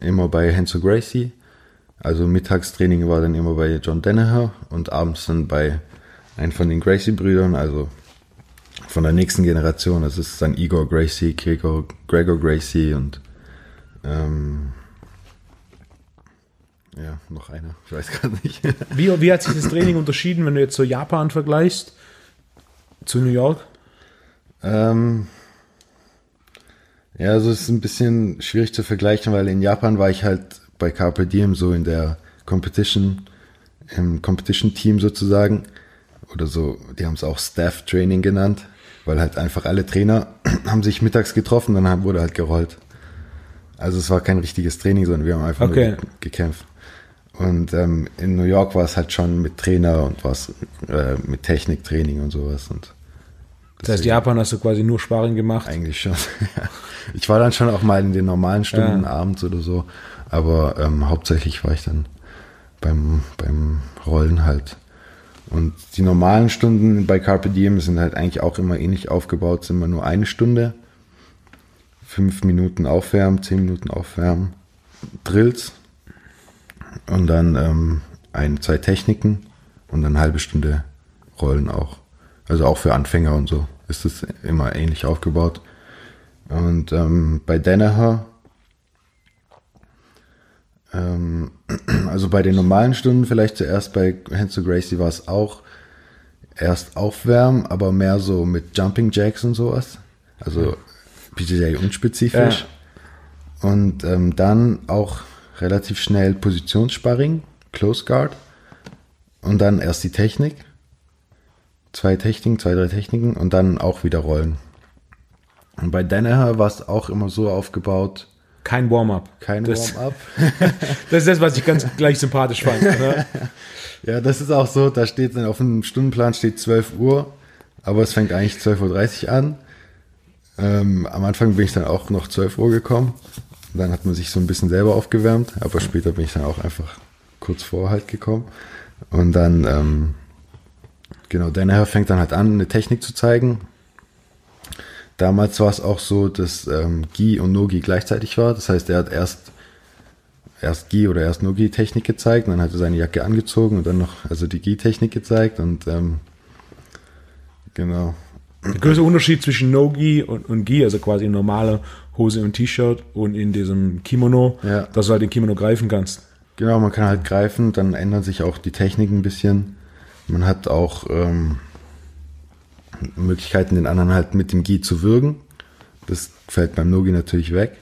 immer bei Henzo Gracie. Also Mittagstraining war dann immer bei John Danaher und abends dann bei einem von den Gracie-Brüdern, also von der nächsten Generation. Das ist dann Igor Gracie, Gregor, Gregor Gracie und ähm, ja, noch einer, ich weiß gar nicht. Wie, wie hat sich das Training unterschieden, wenn du jetzt so Japan vergleichst zu New York? Ähm, ja, also es ist ein bisschen schwierig zu vergleichen, weil in Japan war ich halt bei Carpe Diem so in der Competition, im Competition-Team sozusagen. Oder so, die haben es auch Staff Training genannt, weil halt einfach alle Trainer haben sich mittags getroffen, dann haben- wurde halt gerollt. Also es war kein richtiges Training, sondern wir haben einfach Okay. nur gekämpft. Und ähm, in New York war es halt schon mit Trainer und was äh, mit Techniktraining und sowas. Und Das heißt, Japan hast du quasi nur Sparring gemacht. eigentlich schon. Ich war dann schon auch mal in den normalen Stunden Ja. abends oder so, aber ähm, hauptsächlich war ich dann beim, beim Rollen halt. Und die normalen Stunden bei Carpe Diem sind halt eigentlich auch immer ähnlich aufgebaut, sind immer nur eine Stunde. Fünf Minuten aufwärmen, zehn Minuten aufwärmen, Drills und dann ähm, ein, zwei Techniken und dann eine halbe Stunde Rollen auch. Also auch für Anfänger und so ist es immer ähnlich aufgebaut. Und ähm, bei Danaher, ähm, also bei den normalen Stunden vielleicht zuerst bei Hansel Gracie war es auch erst aufwärmen, aber mehr so mit Jumping Jacks und sowas. Also PJJ unspezifisch. Ja. Und ähm, dann auch relativ schnell Positionssparring, Close Guard. Und dann erst die Technik. Zwei Techniken, zwei, drei Techniken und dann auch wieder Rollen. Und bei Danaher war es auch immer so aufgebaut, Kein Warm-up. kein Warm-up. Das ist das, was ich ganz gleich sympathisch fand. Ne? Ja, das ist auch so, da steht dann auf dem Stundenplan steht 12 Uhr, aber es fängt eigentlich 12.30 Uhr an. Ähm, am Anfang bin ich dann auch noch 12 Uhr gekommen. Dann hat man sich so ein bisschen selber aufgewärmt, aber später bin ich dann auch einfach kurz vor halt gekommen. Und dann, ähm, genau, Danaher fängt dann halt an, eine Technik zu zeigen. Damals war es auch so, dass ähm, Gi und Nogi gleichzeitig war. Das heißt, er hat erst erst Gi oder erst Nogi Technik gezeigt, und dann hat er seine Jacke angezogen und dann noch also die Gi Technik gezeigt und ähm, genau. Der größte Unterschied zwischen No-Gi und, und Gi, also quasi in normaler Hose und T-Shirt und in diesem Kimono, Ja. dass du halt den Kimono greifen kannst. Genau, man kann halt greifen, dann ändern sich auch die Techniken ein bisschen. Man hat auch ähm, Möglichkeiten, den anderen halt mit dem Gi zu würgen. Das fällt beim Nogi natürlich weg.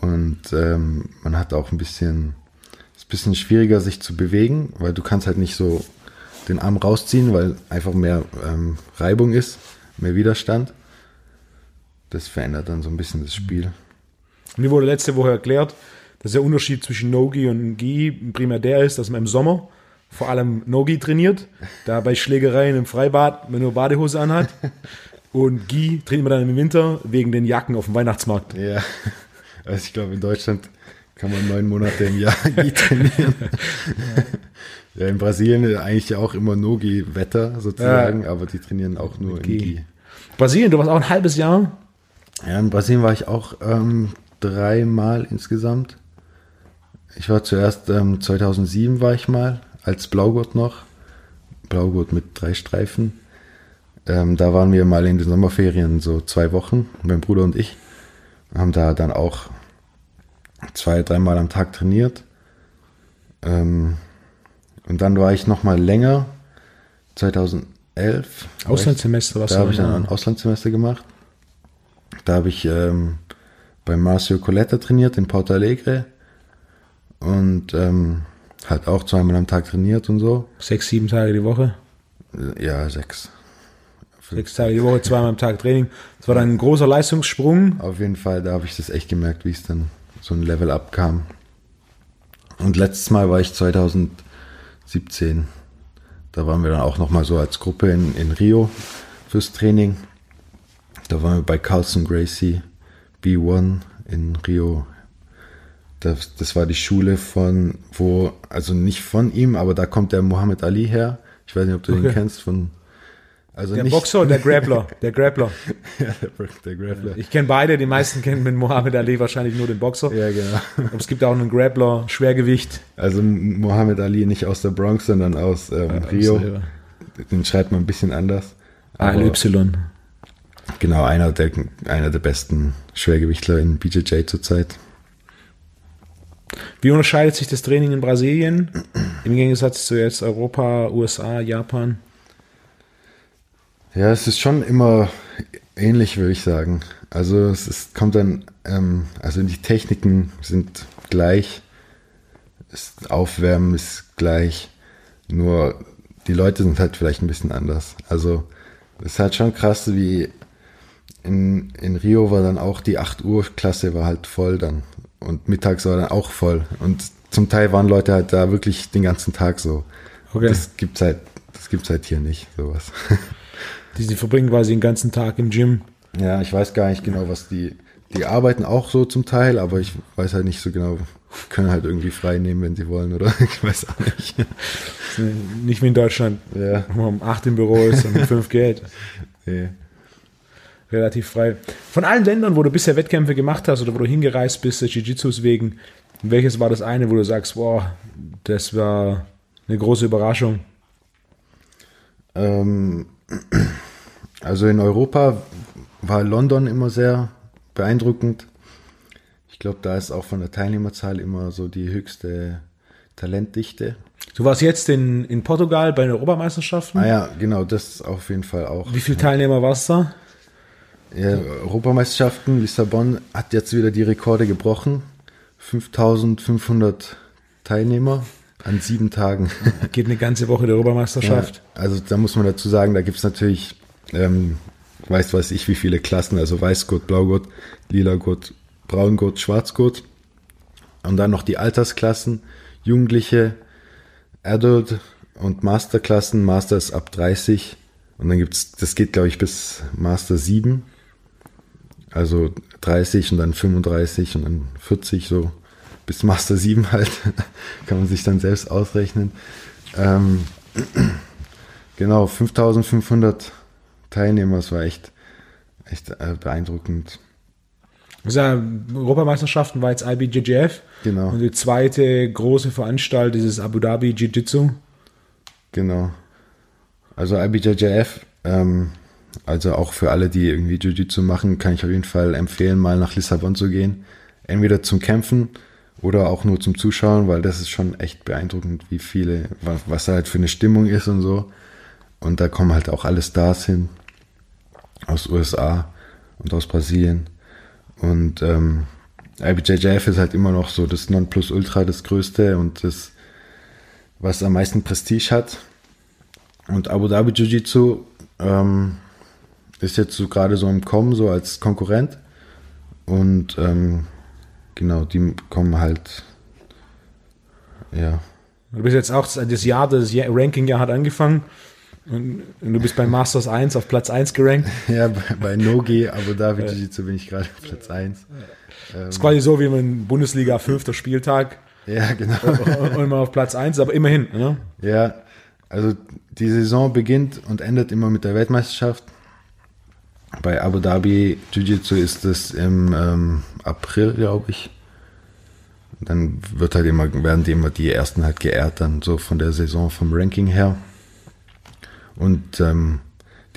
Und ähm, man hat auch ein bisschen, ist ein bisschen schwieriger, sich zu bewegen, weil du kannst halt nicht so den Arm rausziehen, weil einfach mehr ähm, Reibung ist, mehr Widerstand. Das verändert dann so ein bisschen das Spiel. Mir wurde letzte Woche erklärt, dass der Unterschied zwischen No-Gi und Gi primär der ist, dass man im Sommer vor allem No-Gi trainiert, da bei Schlägereien im Freibad man nur Badehose anhat. Und Gi trainiert man dann im Winter wegen den Jacken auf dem Weihnachtsmarkt. Ja, also ich glaube, in Deutschland kann man neun Monate im Jahr Gi trainieren. Ja, in Brasilien ist eigentlich auch immer Nogi-Wetter sozusagen, aber die trainieren auch nur in Gi. Gi. Brasilien, du warst auch ein halbes Jahr. Ja, in Brasilien war ich auch ähm, dreimal insgesamt. Ich war zuerst, ähm, 2007 war ich mal, als Blaugurt noch. Blaugurt mit drei Streifen. Ähm, da waren wir mal in den Sommerferien so zwei Wochen, mein Bruder und ich. Haben da dann auch zwei, dreimal am Tag trainiert. Ähm, und dann war ich noch mal länger, 2011. war ich- Auslandssemester, was da habe ich dann ein Auslandssemester gemacht. Da habe ich ähm, bei Marcio Coletta trainiert in Porto Alegre und ähm, halt auch zweimal am Tag trainiert und so. sechs, sieben Tage die Woche. Ja, sechs. Sechs Tage die Woche, zweimal am Tag Training. Das war dann ein großer Leistungssprung. Auf jeden Fall, da habe ich das echt gemerkt, wie es dann so ein Level up kam. Und letztes Mal war ich 2017. Da waren wir dann auch nochmal so als Gruppe in, in Rio fürs Training. Da waren wir bei Carlson Gracie B1 in Rio. Das, das war die Schule von, wo, also nicht von ihm, aber da kommt der Muhammad Ali her. Ich weiß nicht, ob du Okay. den kennst von, also Der nicht, Boxer und der Grappler. Der Grappler. ja, der, der Grappler. Ich kenne beide, die meisten kennen mit Mohammed Ali wahrscheinlich nur den Boxer. Ja, genau. Aber es gibt auch einen Grappler, Schwergewicht. Also Mohammed Ali nicht aus der Bronx, sondern aus ähm, Rio. Den schreibt man ein bisschen anders. Aber ALY. genau, einer der, einer der besten Schwergewichtler in BJJ zurzeit. Wie unterscheidet sich das Training in Brasilien im Gegensatz zu jetzt Europa, USA, Japan? Ja, es ist schon immer ähnlich, würde ich sagen. Also es ist, kommt dann, ähm, also die Techniken sind gleich, das Aufwärmen ist gleich, nur die Leute sind halt vielleicht ein bisschen anders. Also es ist halt schon krass, wie in, in Rio war dann auch die 8 Uhr Klasse war halt voll dann und mittags war dann auch voll und zum Teil waren Leute halt da wirklich den ganzen Tag so. Okay. Das gibt's halt, das gibt's halt hier nicht, sowas. Die, die verbringen quasi den ganzen Tag im Gym. Ja, ich weiß gar nicht genau, was die. Die arbeiten auch so zum Teil, aber ich weiß halt nicht so genau. Können halt irgendwie frei nehmen, wenn sie wollen, oder? Ich weiß auch nicht. Nicht wie in Deutschland, Ja, wo man um 8 im Büro ist und um 5 geht. nee. Relativ frei. Von allen Ländern, wo du bisher Wettkämpfe gemacht hast oder wo du hingereist bist, des Jiu-Jitsus wegen, welches war das eine, wo du sagst, boah, das war eine große Überraschung? Ähm, also in Europa war London immer sehr beeindruckend. Ich glaube, da ist auch von der Teilnehmerzahl immer so die höchste Talentdichte. Du warst jetzt in, in Portugal bei den Europameisterschaften. Ah ja, genau, das auf jeden Fall auch. Wie viele Teilnehmer warst du da? Ja, Europameisterschaften, Lissabon hat jetzt wieder die Rekorde gebrochen. 5500 Teilnehmer an sieben Tagen. Geht eine ganze Woche der Europameisterschaft. Ja, also da muss man dazu sagen, da gibt es natürlich, ähm, weiß weiß ich, wie viele Klassen, also Weißgurt, Blaugurt, Lilagurt, Braungurt, Schwarzgurt. Und dann noch die Altersklassen, Jugendliche, Adult und Masterklassen. Master ist ab 30 und dann gibt's, das geht glaube ich bis Master 7. Also 30 und dann 35 und dann 40 so bis Master 7 halt. Kann man sich dann selbst ausrechnen. Ähm, genau, 5500 Teilnehmer, das war echt, echt äh, beeindruckend. Ja, Europameisterschaften war jetzt IBJJF. Genau. Und die zweite große Veranstaltung ist Abu Dhabi Jiu-Jitsu. Genau. Also IBJJF, ähm, also auch für alle, die irgendwie Jiu-Jitsu machen, kann ich auf jeden Fall empfehlen, mal nach Lissabon zu gehen. Entweder zum Kämpfen oder auch nur zum Zuschauen, weil das ist schon echt beeindruckend, wie viele, was da halt für eine Stimmung ist und so. Und da kommen halt auch alle Stars hin aus USA und aus Brasilien. Und ähm, IBJJF ist halt immer noch so das Nonplusultra, das Größte und das, was am meisten Prestige hat. Und Abu Dhabi Jiu-Jitsu ähm, ist jetzt so gerade so im Kommen, so als Konkurrent. Und ähm, genau, die kommen halt, ja. Du bist jetzt auch, das Jahr, das Ranking-Jahr hat angefangen. Und du bist bei Masters 1 auf Platz 1 gerankt. Ja, bei, bei Nogi Abu Dhabi Jiu-Jitsu bin ich gerade auf Platz 1. Das ist quasi so wie man Bundesliga fünfter Spieltag. Ja, genau. Und immer auf Platz 1, aber immerhin. Ne? Ja, also die Saison beginnt und endet immer mit der Weltmeisterschaft. Bei Abu Dhabi Jiu-Jitsu ist es im ähm, April, glaube ich. Dann wird halt immer, werden die immer die ersten halt geehrt, dann so von der Saison vom Ranking her. Und ähm,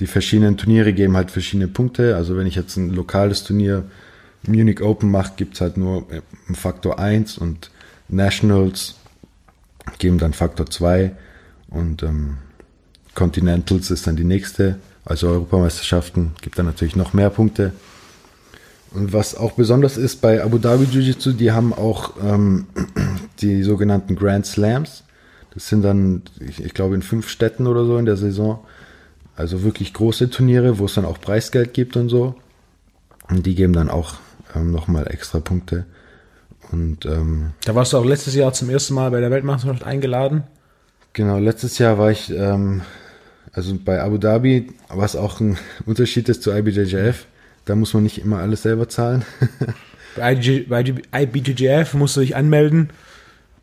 die verschiedenen Turniere geben halt verschiedene Punkte. Also wenn ich jetzt ein lokales Turnier Munich Open mache, gibt es halt nur äh, einen Faktor 1 und Nationals geben dann Faktor 2 und ähm, Continentals ist dann die nächste. Also Europameisterschaften gibt dann natürlich noch mehr Punkte. Und was auch besonders ist bei Abu Dhabi Jiu-Jitsu, die haben auch ähm, die sogenannten Grand Slams. Das sind dann, ich, ich, glaube, in fünf Städten oder so in der Saison. Also wirklich große Turniere, wo es dann auch Preisgeld gibt und so. Und die geben dann auch ähm, nochmal extra Punkte. Und ähm, da warst du auch letztes Jahr zum ersten Mal bei der Weltmeisterschaft eingeladen. Genau, letztes Jahr war ich ähm, also bei Abu Dhabi, was auch ein Unterschied ist zu IBJJF, da muss man nicht immer alles selber zahlen. bei, IBJJF musst du dich anmelden.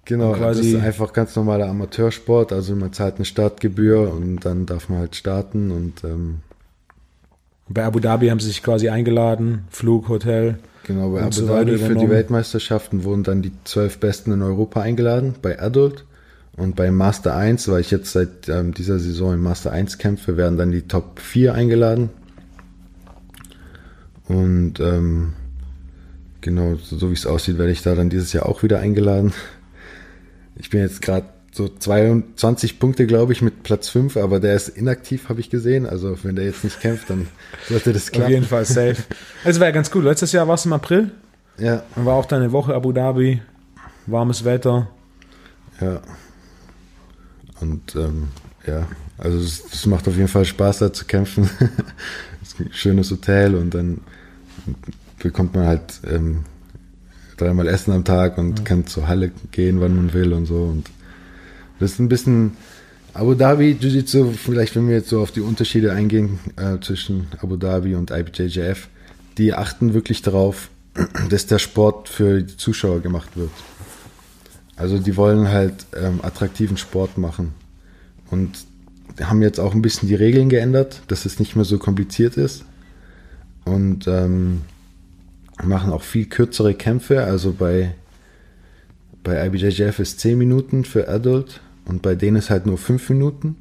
Genau, das ist einfach ganz normaler Amateursport, also man zahlt eine Startgebühr und dann darf man halt starten und ähm, bei Abu Dhabi haben sie sich quasi eingeladen, Flug, Hotel. Genau, bei Abu so Dhabi für die Weltmeisterschaften wurden dann die zwölf Besten in Europa eingeladen, bei Adult. Und bei Master 1, weil ich jetzt seit ähm, dieser Saison im Master 1 kämpfe, werden dann die Top 4 eingeladen. Und ähm, genau, so, so wie es aussieht, werde ich da dann dieses Jahr auch wieder eingeladen. Ich bin jetzt gerade so 22 Punkte, glaube ich, mit Platz 5, aber der ist inaktiv, habe ich gesehen. Also wenn der jetzt nicht kämpft, dann sollte das klappen. Auf jeden Fall safe. Also war ja ganz cool. Letztes Jahr war es im April. Ja. Dann war auch da eine Woche Abu Dhabi, warmes Wetter. Ja. Und ähm, ja, also es, es, macht auf jeden Fall Spaß, da zu kämpfen. es ist ein schönes Hotel und dann bekommt man halt ähm, dreimal Essen am Tag und ja. kann zur Halle gehen, wann man will und so. Und das ist ein bisschen Abu Dhabi Jiu-Jitsu, vielleicht wenn wir jetzt so auf die Unterschiede eingehen äh, zwischen Abu Dhabi und IBJJF, die achten wirklich darauf, dass der Sport für die Zuschauer gemacht wird. Also die wollen halt ähm, attraktiven Sport machen und haben jetzt auch ein bisschen die Regeln geändert, dass es nicht mehr so kompliziert ist und ähm, machen auch viel kürzere Kämpfe. Also bei, bei IBJJF ist 10 Minuten für Adult und bei denen ist halt nur 5 Minuten.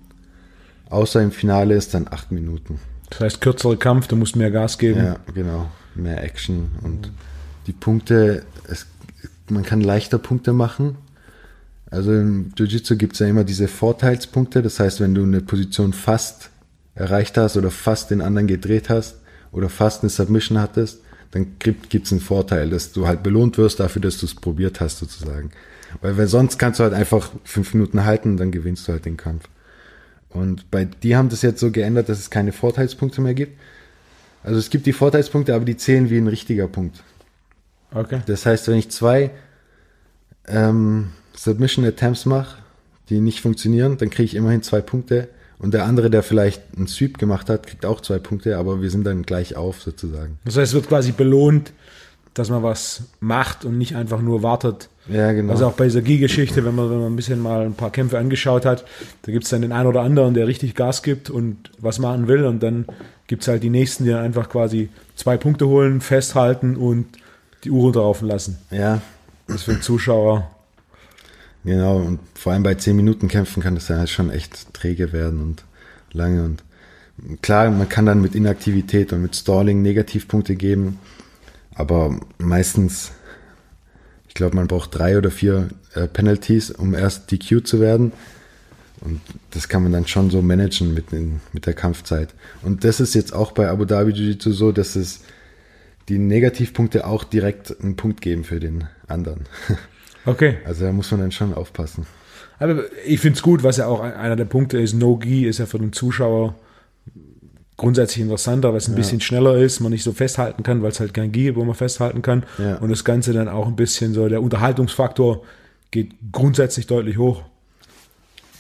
Außer im Finale ist dann 8 Minuten. Das heißt, kürzere Kampf, du musst mehr Gas geben. Ja, genau. mehr Action und die Punkte, es, man kann leichter Punkte machen. Also im Jiu-Jitsu gibt es ja immer diese Vorteilspunkte. Das heißt, wenn du eine Position fast erreicht hast oder fast den anderen gedreht hast oder fast eine Submission hattest, dann gibt es einen Vorteil, dass du halt belohnt wirst dafür, dass du es probiert hast sozusagen. Weil, weil sonst kannst du halt einfach fünf Minuten halten und dann gewinnst du halt den Kampf. Und bei die haben das jetzt so geändert, dass es keine Vorteilspunkte mehr gibt. Also es gibt die Vorteilspunkte, aber die zählen wie ein richtiger Punkt. Okay. Das heißt, wenn ich zwei ähm, Submission Attempts mache, die nicht funktionieren, dann kriege ich immerhin zwei Punkte. Und der andere, der vielleicht einen Sweep gemacht hat, kriegt auch zwei Punkte, aber wir sind dann gleich auf sozusagen. Das heißt, es wird quasi belohnt, dass man was macht und nicht einfach nur wartet. Ja, genau. Also auch bei dieser Gi-Geschichte, wenn man, wenn man ein bisschen mal ein paar Kämpfe angeschaut hat, da gibt es dann den einen oder anderen, der richtig Gas gibt und was machen will. Und dann gibt es halt die nächsten, die dann einfach quasi zwei Punkte holen, festhalten und die Uhr runterlaufen lassen. ja, Das für den Zuschauer. genau. Und vor allem bei 10 Minuten Kämpfen kann das ja halt schon echt träge werden und lange. Und klar, man kann dann mit Inaktivität und mit Stalling Negativpunkte geben. Aber meistens, ich glaube, man braucht drei oder vier äh, Penalties, um erst DQ zu werden. Und das kann man dann schon so managen mit, den, mit der Kampfzeit. Und das ist jetzt auch bei Abu Dhabi Jiu-Jitsu so, dass es die Negativpunkte auch direkt einen Punkt geben für den anderen. Okay. Also da muss man dann schon aufpassen. Aber ich finde es gut, was ja auch ein- einer der Punkte ist. No-Gi ist ja für den Zuschauer grundsätzlich interessanter, weil es ein bisschen schneller ist, man nicht so festhalten kann, weil es halt kein Gi gibt, wo man festhalten kann. Ja. Und das Ganze dann auch ein bisschen so, der Unterhaltungsfaktor geht grundsätzlich deutlich hoch.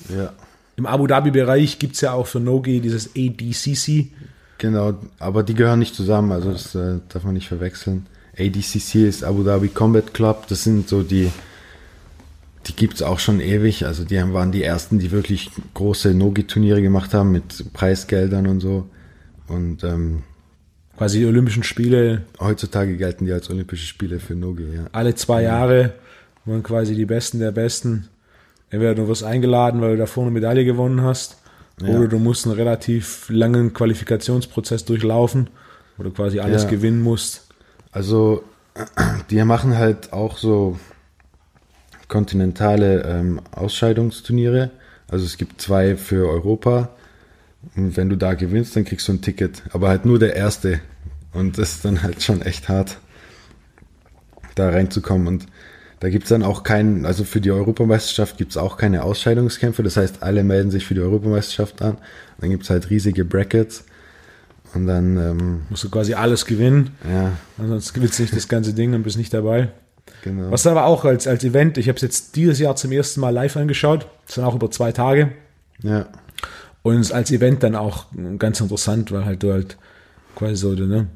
Ja. Im Abu Dhabi-Bereich gibt es ja auch für No-Gi dieses ADCC. Genau, aber die gehören nicht zusammen, also das äh, darf man nicht verwechseln. ADCC ist Abu Dhabi Combat Club, das sind so die, die gibt's auch schon ewig, also die haben- waren die ersten, die wirklich große Nogi-Turniere gemacht haben mit Preisgeldern und so. Und ähm, Quasi die Olympischen Spiele heutzutage gelten die als Olympische Spiele für Nogi, ja. alle zwei Jahre, wo man quasi die Besten der Besten, entweder du wirst eingeladen, weil du davor eine Medaille gewonnen hast, Ja. oder du musst einen relativ langen Qualifikationsprozess durchlaufen, wo du quasi alles Ja. gewinnen musst. Also, die machen halt auch so kontinentale ähm, Ausscheidungsturniere. Also es gibt zwei für Europa. Und wenn du da gewinnst, dann kriegst du ein Ticket. Aber halt nur der erste. Und das ist dann halt schon echt hart, da reinzukommen. Und da gibt's dann auch keinen, also für die Europameisterschaft gibt's auch keine Ausscheidungskämpfe. Das heißt, alle melden sich für die Europameisterschaft an. dann gibt's halt riesige Brackets. Und dann, ähm, Musst du quasi alles gewinnen, ja, ansonsten gewinnst du nicht das ganze Ding und bist nicht dabei. genau. Was aber auch als, als Event, ich habe es jetzt dieses Jahr zum ersten Mal live angeschaut, das sind auch über zwei Tage. Ja. Und ist als Event dann auch ganz interessant, weil halt du halt quasi so ne,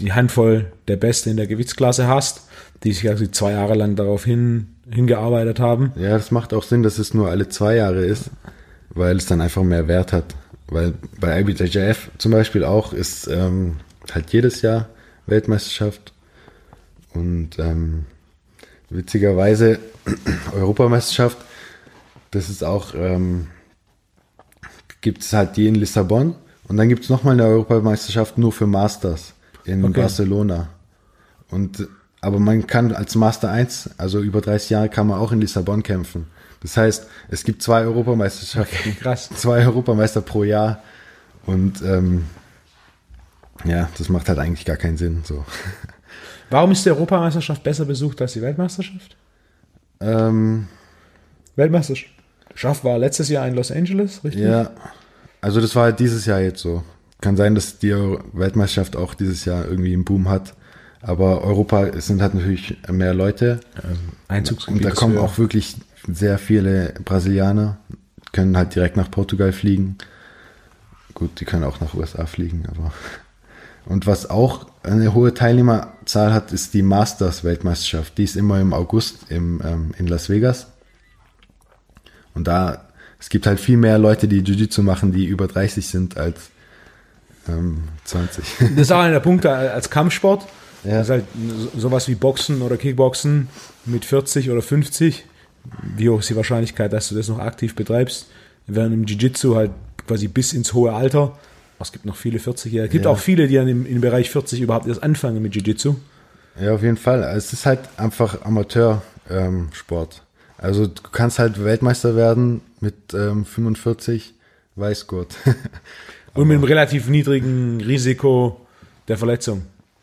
die Handvoll der Beste in der Gewichtsklasse hast, die sich also zwei Jahre lang darauf hin, hingearbeitet haben. Ja, das macht auch Sinn, dass es nur alle zwei Jahre ist, weil es dann einfach mehr Wert hat. Weil bei IBJJF zum Beispiel auch ist ähm, halt jedes Jahr Weltmeisterschaft und ähm, witzigerweise Europameisterschaft, das ist auch, ähm, gibt es halt die in Lissabon und dann gibt es nochmal eine Europameisterschaft nur für Masters in Okay. Barcelona. Und aber man kann als Master 1, also über 30 Jahre, kann man auch in Lissabon kämpfen. Das heißt, es gibt zwei Europameisterschaften, Krass. zwei Europameister pro Jahr. Und ähm, ja, das macht halt eigentlich gar keinen Sinn. So. Warum ist die Europameisterschaft besser besucht als die Weltmeisterschaft? Ähm, Weltmeisterschaft war letztes Jahr in Los Angeles, richtig? ja, also das war halt dieses Jahr jetzt so. Kann sein, dass die Weltmeisterschaft auch dieses Jahr irgendwie einen Boom hat. Aber Europa es sind halt natürlich mehr Leute. Einzugsgebiet Und da kommen auch wirklich sehr viele Brasilianer, können halt direkt nach Portugal fliegen. Gut, die können auch nach USA fliegen, aber. Und was auch eine hohe Teilnehmerzahl hat, ist die Masters-Weltmeisterschaft. Die ist immer im August im, ähm, in Las Vegas. Und da, es gibt halt viel mehr Leute, die Jiu-Jitsu machen, die über 30 sind als ähm, 20. Das ist auch einer der Punkte als Kampfsport. Ja. Das ist halt so- sowas wie Boxen oder Kickboxen mit 40 oder 50. Wie hoch ist die Wahrscheinlichkeit, dass du das noch aktiv betreibst? Während im Jiu-Jitsu halt quasi bis ins hohe Alter es gibt noch viele 40-Jährige. Es gibt Ja. auch viele, die dann im, im Bereich 40 überhaupt erst anfangen mit Jiu-Jitsu. Ja, auf jeden Fall. Es ist halt einfach Amateursport. Ähm, Sport. also du kannst halt Weltmeister werden mit ähm, 45 Weißgurt. Und mit einem relativ niedrigen Risiko der Verletzung.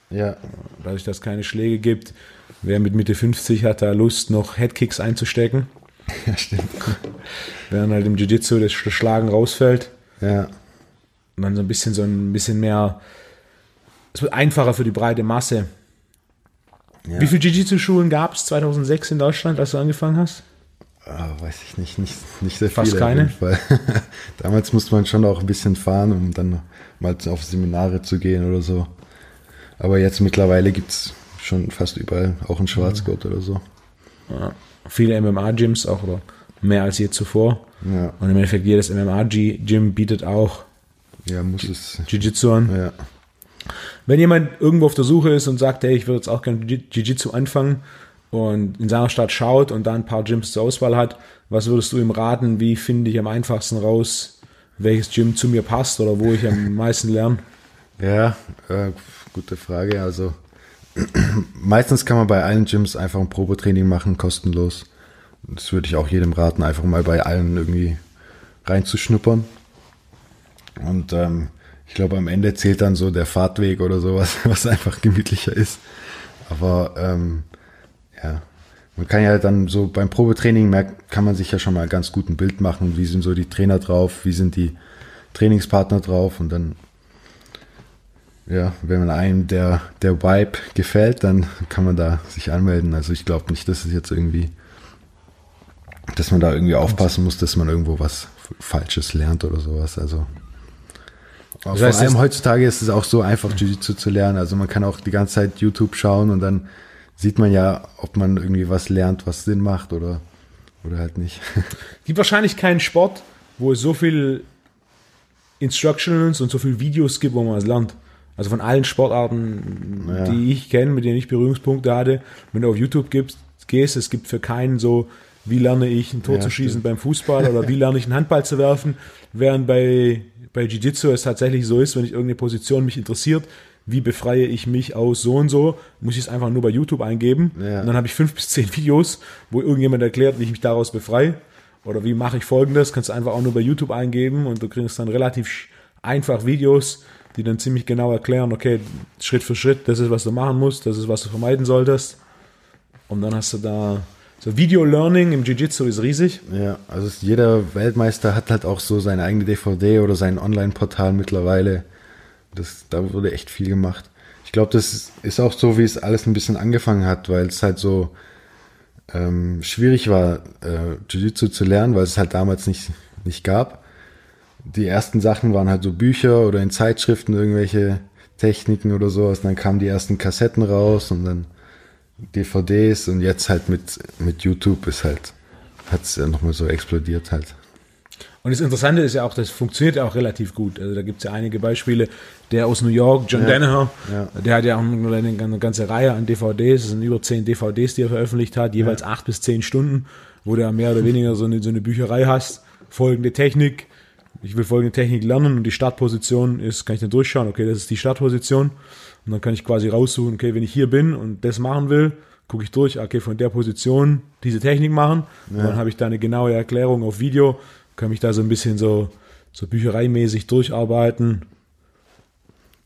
Ja, Dadurch, dass es keine Schläge gibt. Wer mit Mitte 50 hat da Lust, noch Headkicks einzustecken. ja, stimmt. Während halt im Jiu-Jitsu das Sch- Schlagen rausfällt. Ja, Und dann so ein bisschen so ein bisschen mehr. Es wird einfacher für die breite Masse. ja. Wie viele Jiu-Jitsu-Schulen gab es 2006 in Deutschland, als du angefangen hast? Ah, weiß ich nicht, nicht, nicht sehr Fast viele keine? jeden Fall. Damals musste man schon auch ein bisschen fahren, um dann mal auf Seminare zu gehen oder so. Aber jetzt mittlerweile gibt es schon fast überall auch einen Schwarzgurt oder so. Ja. Viele MMA-Gyms auch oder mehr als je zuvor. Ja, Und im Endeffekt jedes MMA-Gym bietet auch ja muss es. Jiu-Jitsu an. Ja. Wenn jemand irgendwo auf der Suche ist und sagt, hey, ich würde jetzt auch gerne Jiu- Jiu-Jitsu anfangen und in seiner Stadt schaut und da ein paar Gyms zur Auswahl hat, was würdest du ihm raten? Wie finde ich am einfachsten raus, welches Gym zu mir passt oder wo ich am meisten lerne? Ja, äh, gute Frage. Also meistens kann man bei allen Gyms einfach ein Probetraining machen, kostenlos. Das würde ich auch jedem raten, einfach mal bei allen irgendwie reinzuschnuppern. Und ähm, ich glaube, am Ende zählt dann so der Fahrtweg oder sowas, was einfach gemütlicher ist. Aber ähm, ja, man kann ja dann so beim Probetraining merkt, kann man sich ja schon mal ganz gut ein Bild machen, wie sind so die Trainer drauf, wie sind die Trainingspartner drauf und dann ja, wenn man einem der, der Vibe gefällt, dann kann man da sich anmelden. Also ich glaube nicht, dass es jetzt irgendwie, dass man da irgendwie aufpassen muss, dass man irgendwo was Falsches lernt oder sowas. Also Das vor heißt, allem es- heutzutage ist es auch so einfach, Jiu-Jitsu zu lernen. Also man kann auch die ganze Zeit YouTube schauen und dann sieht man ja, ob man irgendwie was lernt, was Sinn macht oder, oder halt nicht. gibt wahrscheinlich keinen Sport, wo es so viel Instructionals und so viel Videos gibt, wo man was lernt. Also von allen Sportarten, Ja. die ich kenne, mit denen ich Berührungspunkte hatte, wenn du auf YouTube gibst, gehst, es gibt für keinen so, wie lerne ich ein Tor Ja, zu schießen stimmt. beim Fußball oder wie lerne ich einen Handball zu werfen, während bei, bei Jiu-Jitsu es tatsächlich so ist, wenn ich irgendeine Position mich interessiert, wie befreie ich mich aus so und so, muss ich es einfach nur bei YouTube eingeben Ja. und dann habe ich fünf bis zehn Videos, wo irgendjemand erklärt, wie ich mich daraus befreie oder wie mache ich folgendes, kannst du einfach auch nur bei YouTube eingeben und du kriegst dann relativ einfach Videos, die dann ziemlich genau erklären, okay, Schritt für Schritt, das ist, was du machen musst, das ist, was du vermeiden solltest. Und dann hast du da, so Video-Learning im Jiu-Jitsu ist riesig. Ja, also jeder Weltmeister hat halt auch so seine eigene DVD oder sein Online-Portal mittlerweile. Das, da wurde echt viel gemacht. Ich glaube, das ist- ist auch so, wie es alles ein bisschen angefangen hat, weil es halt so ähm, schwierig war, äh, Jiu-Jitsu zu lernen, weil es halt damals nicht, nicht gab. Die ersten Sachen waren halt so Bücher oder in Zeitschriften irgendwelche Techniken oder sowas. Dann kamen die ersten Kassetten raus und dann DVDs und jetzt halt mit, mit YouTube ist halt, hat es ja nochmal so explodiert halt. Und das Interessante ist ja auch, das funktioniert ja auch relativ gut. Also da gibt es ja einige Beispiele. Der aus New York, John Ja. Danaher, Ja. der hat ja auch eine, ganze Reihe an DVDs. Es sind über zehn DVDs, die er veröffentlicht hat, jeweils acht bis zehn Stunden, wo du ja mehr oder weniger so eine, so eine Bücherei hast. Folgende Technik. Ich will folgende Technik lernen und die Startposition ist, kann ich dann durchschauen, okay, das ist die Startposition. Und dann kann ich quasi raussuchen, okay, wenn ich hier bin und das machen will, gucke ich durch, okay, von der Position diese Technik machen. Und dann habe ich da eine genaue Erklärung auf Video, kann mich da so ein bisschen so, so büchereimäßig durcharbeiten.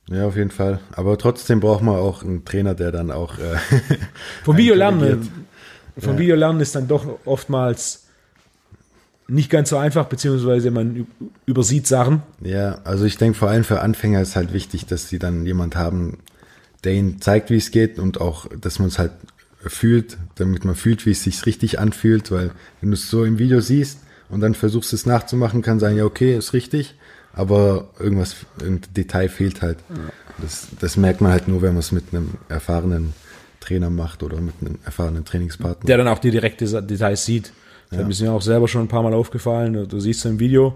Ja, auf jeden Fall. Aber trotzdem braucht man auch einen Trainer, der dann auch. Äh, Vom Video lernen, vom Ja. Video lernen ist dann doch oftmals nicht ganz so einfach, beziehungsweise man übersieht Sachen. ja, also ich denke vor allem für Anfänger ist halt wichtig, dass sie dann jemand haben, der ihnen zeigt, wie es geht und auch, dass man es halt fühlt, damit man fühlt, wie es sich richtig anfühlt, weil wenn du es so im Video siehst und dann versuchst es nachzumachen, kann sein, ja okay, ist richtig, aber irgendwas, irgendein Detail fehlt halt. Das, das merkt man halt nur, wenn man es mit einem erfahrenen Trainer macht oder mit einem erfahrenen Trainingspartner. der dann auch die direkte Sa- Details sieht. Das Ja. ist mir auch selber schon ein paar Mal aufgefallen. Du siehst so im Video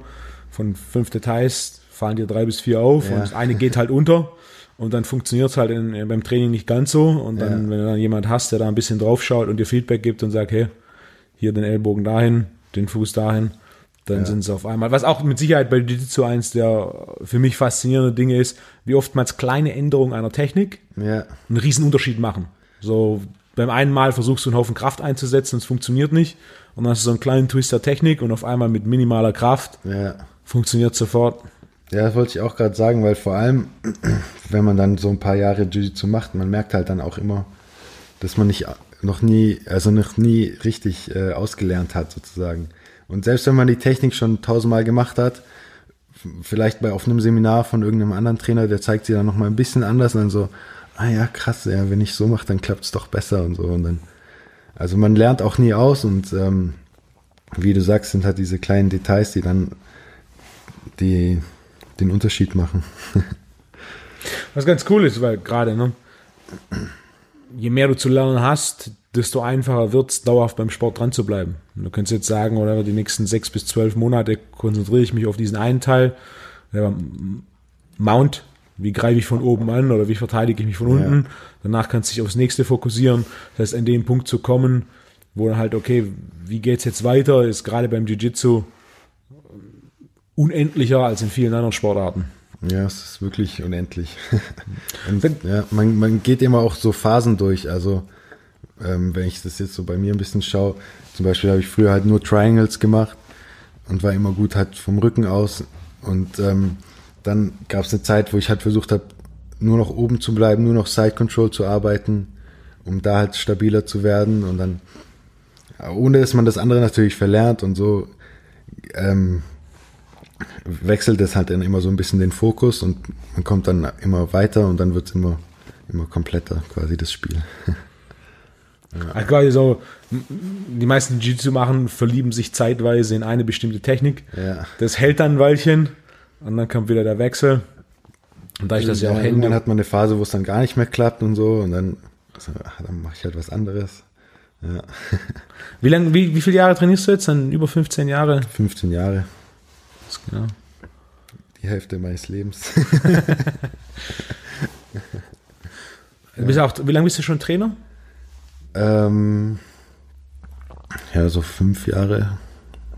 von fünf Details, fallen dir drei bis vier auf Ja. und eine geht halt unter und dann funktioniert es halt in, beim Training nicht ganz so. Und dann, Ja. wenn du dann jemand hast, der da ein bisschen drauf schaut und dir Feedback gibt und sagt, hey, hier den Ellbogen dahin, den Fuß dahin, dann Ja. sind sie auf einmal. Was auch mit Sicherheit bei Jiu-Jitsu eins der für mich faszinierende Dinge ist, wie oftmals kleine Änderungen einer Technik Ja, einen riesen Unterschied machen. So beim einen Mal versuchst du einen Haufen Kraft einzusetzen und es funktioniert nicht. Und dann hast du so einen kleinen Twist der Technik und auf einmal mit minimaler Kraft ja. funktioniert sofort. Ja, das wollte ich auch gerade sagen, weil vor allem, wenn man dann so ein paar Jahre Jiu-Jitsu macht, man merkt halt dann auch immer, dass man nicht noch nie, also noch nie richtig äh, ausgelernt hat sozusagen. Und selbst wenn man die Technik schon tausendmal gemacht hat, vielleicht bei auf einem Seminar von irgendeinem anderen Trainer, der zeigt sie dann noch mal ein bisschen anders und dann so, ah ja, krass, ja, wenn ich so mache, dann klappt es doch besser und so. Und dann, also man lernt auch nie aus und ähm, wie du sagst, sind halt diese kleinen Details, die dann die den Unterschied machen. Was ganz cool ist, weil gerade, ne, je mehr du zu lernen hast, desto einfacher wird es, dauerhaft beim Sport dran zu bleiben. Du könntest jetzt sagen, oder die nächsten sechs bis zwölf Monate konzentriere ich mich auf diesen einen Teil. Mount, wie greife ich von oben an oder wie verteidige ich mich von unten. Danach kannst du dich aufs nächste fokussieren. Das heißt, an dem Punkt zu kommen, wo dann halt, okay, wie geht's jetzt weiter, ist gerade beim Jiu-Jitsu unendlicher als in vielen anderen Sportarten. Ja, es ist wirklich unendlich. Und, ja, man, man geht immer auch so Phasen durch. Also, ähm, wenn ich das jetzt so bei mir ein bisschen schaue, zum Beispiel habe ich früher halt nur Triangles gemacht und war immer gut halt vom Rücken aus. Und ähm, dann gab es eine Zeit, wo ich halt versucht habe, nur noch oben zu bleiben, nur noch Side Control zu arbeiten, um da halt stabiler zu werden. Und dann, ja, ohne dass man das andere natürlich verlernt und so, ähm, wechselt es halt dann immer so ein bisschen den Fokus und man kommt dann immer weiter und dann wird es immer, immer kompletter, quasi das Spiel. Also quasi so, die meisten Jiu-Jitsu machen, verlieben sich zeitweise in eine bestimmte Technik. Ja. Das hält dann ein Weilchen und dann kommt wieder der Wechsel. Und da ich das ja auch irgendwann Hände. hat man eine Phase, wo es dann gar nicht mehr klappt und so und dann, so, ach, dann mache ich halt was anderes. Ja. Wie lange, wie, wie viele Jahre trainierst du jetzt? Dann über 15 Jahre? 15 Jahre, Ja. die Hälfte meines Lebens. Du bist auch, wie lange bist du schon Trainer? ähm, ja, so fünf Jahre,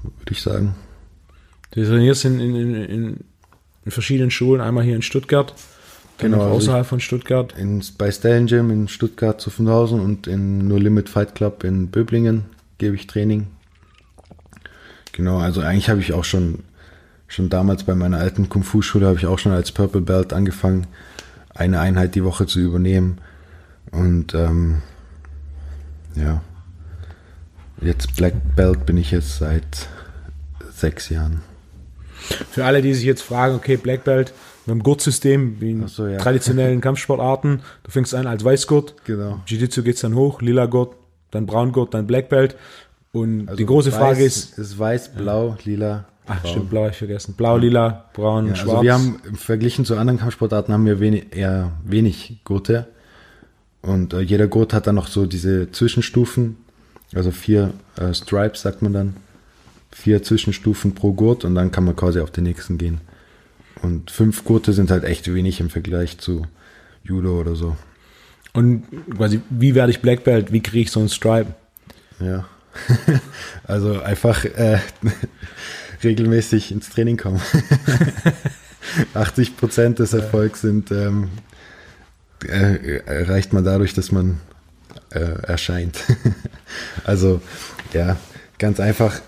würde ich sagen. Du trainierst in, in, in, in, verschiedenen Schulen, einmal hier in Stuttgart, Genau, also außerhalb von Stuttgart. In, bei Stellen Gym in Stuttgart zu Fundhausen und in No Limit Fight Club in Böblingen gebe ich Training. Genau, also eigentlich habe ich auch schon, schon damals bei meiner alten Kung-Fu-Schule habe ich auch schon als Purple Belt angefangen, eine Einheit die Woche zu übernehmen. Und ähm, ja, jetzt Black Belt bin ich jetzt seit sechs Jahren. Für alle, die sich jetzt fragen, okay, Black Belt, mit dem Gurtsystem, wie in so, ja. traditionellen Kampfsportarten, du fängst an als Weißgurt, Genau. Jiu-Jitsu geht's dann hoch, lila Gurt, dann Braungurt, dann Black Belt. Und die große weiß, Frage ist, ist weiß, blau, lila. ach braun. stimmt, blau hab ich vergessen, blau, lila, braun, Ja, schwarz. also wir haben im Verglichen zu anderen Kampfsportarten haben wir wenig, eher wenig Gurte. Und äh, jeder Gurt hat dann noch so diese Zwischenstufen, also vier äh, Stripes, sagt man dann. Vier Zwischenstufen pro Gurt und dann kann man quasi auf den nächsten gehen. Und fünf Gurte sind halt echt wenig im Vergleich zu Judo oder so. Und quasi, wie werde ich Black Belt, wie kriege ich so einen Stripe? Ja. also einfach äh, regelmäßig ins Training kommen. 80 Prozent des Erfolgs sind ähm, äh, erreicht man dadurch, dass man äh, erscheint. also ja, ganz einfach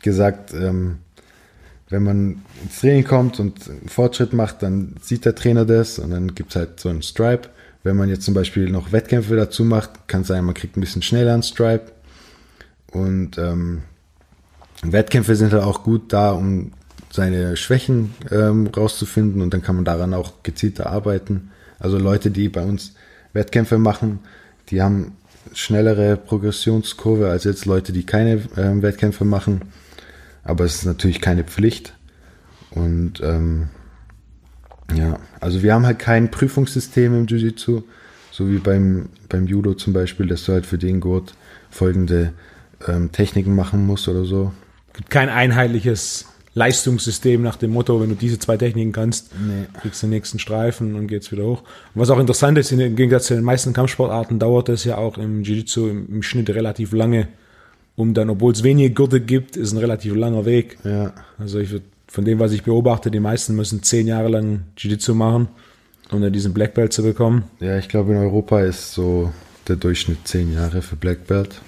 gesagt, ähm, wenn man ins Training kommt und einen Fortschritt macht, dann sieht der Trainer das und dann gibt es halt so einen Stripe. Wenn man jetzt zum Beispiel noch Wettkämpfe dazu macht, kann es sein, man kriegt ein bisschen schneller einen Stripe. Und ähm, Wettkämpfe sind halt auch gut da, um seine Schwächen ähm, rauszufinden und dann kann man daran auch gezielter arbeiten. Also Leute, die bei uns Wettkämpfe machen, die haben schnellere Progressionskurve als jetzt Leute, die keine ähm, Wettkämpfe machen. Aber es ist natürlich keine Pflicht. Und ähm, ja, also wir haben halt kein Prüfungssystem im Jiu-Jitsu, so wie beim, beim Judo zum Beispiel, dass du halt für den Gurt folgende ähm, Techniken machen musst oder so. gibt kein einheitliches Leistungssystem nach dem Motto, wenn du diese zwei Techniken kannst, Nee. kriegst du den nächsten Streifen und geht's wieder hoch. Und was auch interessant ist, im Gegensatz zu den meisten Kampfsportarten dauert es ja auch im Jiu-Jitsu im, im Schnitt relativ lange, um dann, obwohl es wenige Gürtel gibt, ist ein relativ langer Weg. Ja. Also ich würde von dem, was ich beobachte, die meisten müssen zehn Jahre lang Jiu-Jitsu machen, um dann diesen Black Belt zu bekommen. Ja, ich glaube, in Europa ist so der Durchschnitt zehn Jahre für Black Belt.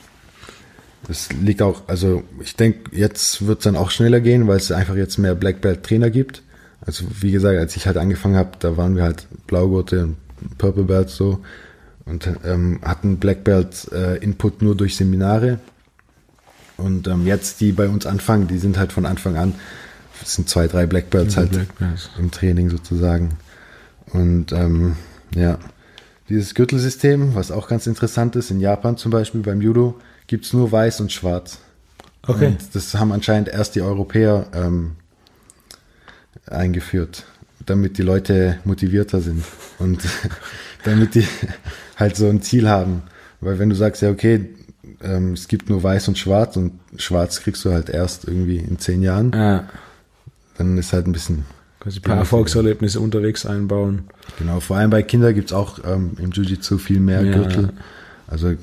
Das liegt auch, also ich denke, jetzt wird es dann auch schneller gehen, weil es einfach jetzt mehr Black Belt Trainer gibt. Also wie gesagt, als ich halt angefangen habe, da waren wir halt Blaugurte und Purple Belt so und ähm, hatten Black Belt äh, Input nur durch Seminare. Und ähm, jetzt, die bei uns anfangen, die sind halt von Anfang an, das sind zwei, drei Black Belts halt Black Belts. im Training sozusagen. Und ähm, ja, dieses Gürtelsystem, was auch ganz interessant ist, in Japan zum Beispiel beim Judo, gibt es nur weiß und schwarz. Okay. Und das haben anscheinend erst die Europäer ähm, eingeführt, damit die Leute motivierter sind und damit die halt so ein Ziel haben. Weil wenn du sagst, ja, okay, ähm, es gibt nur weiß und schwarz und schwarz kriegst du halt erst irgendwie in zehn Jahren, Ja. dann ist halt ein bisschen Quasi ein paar Erfolgserlebnisse unterwegs einbauen. Genau, vor allem bei Kindern gibt es auch ähm, im Jiu-Jitsu viel mehr Ja. Gürtel. Also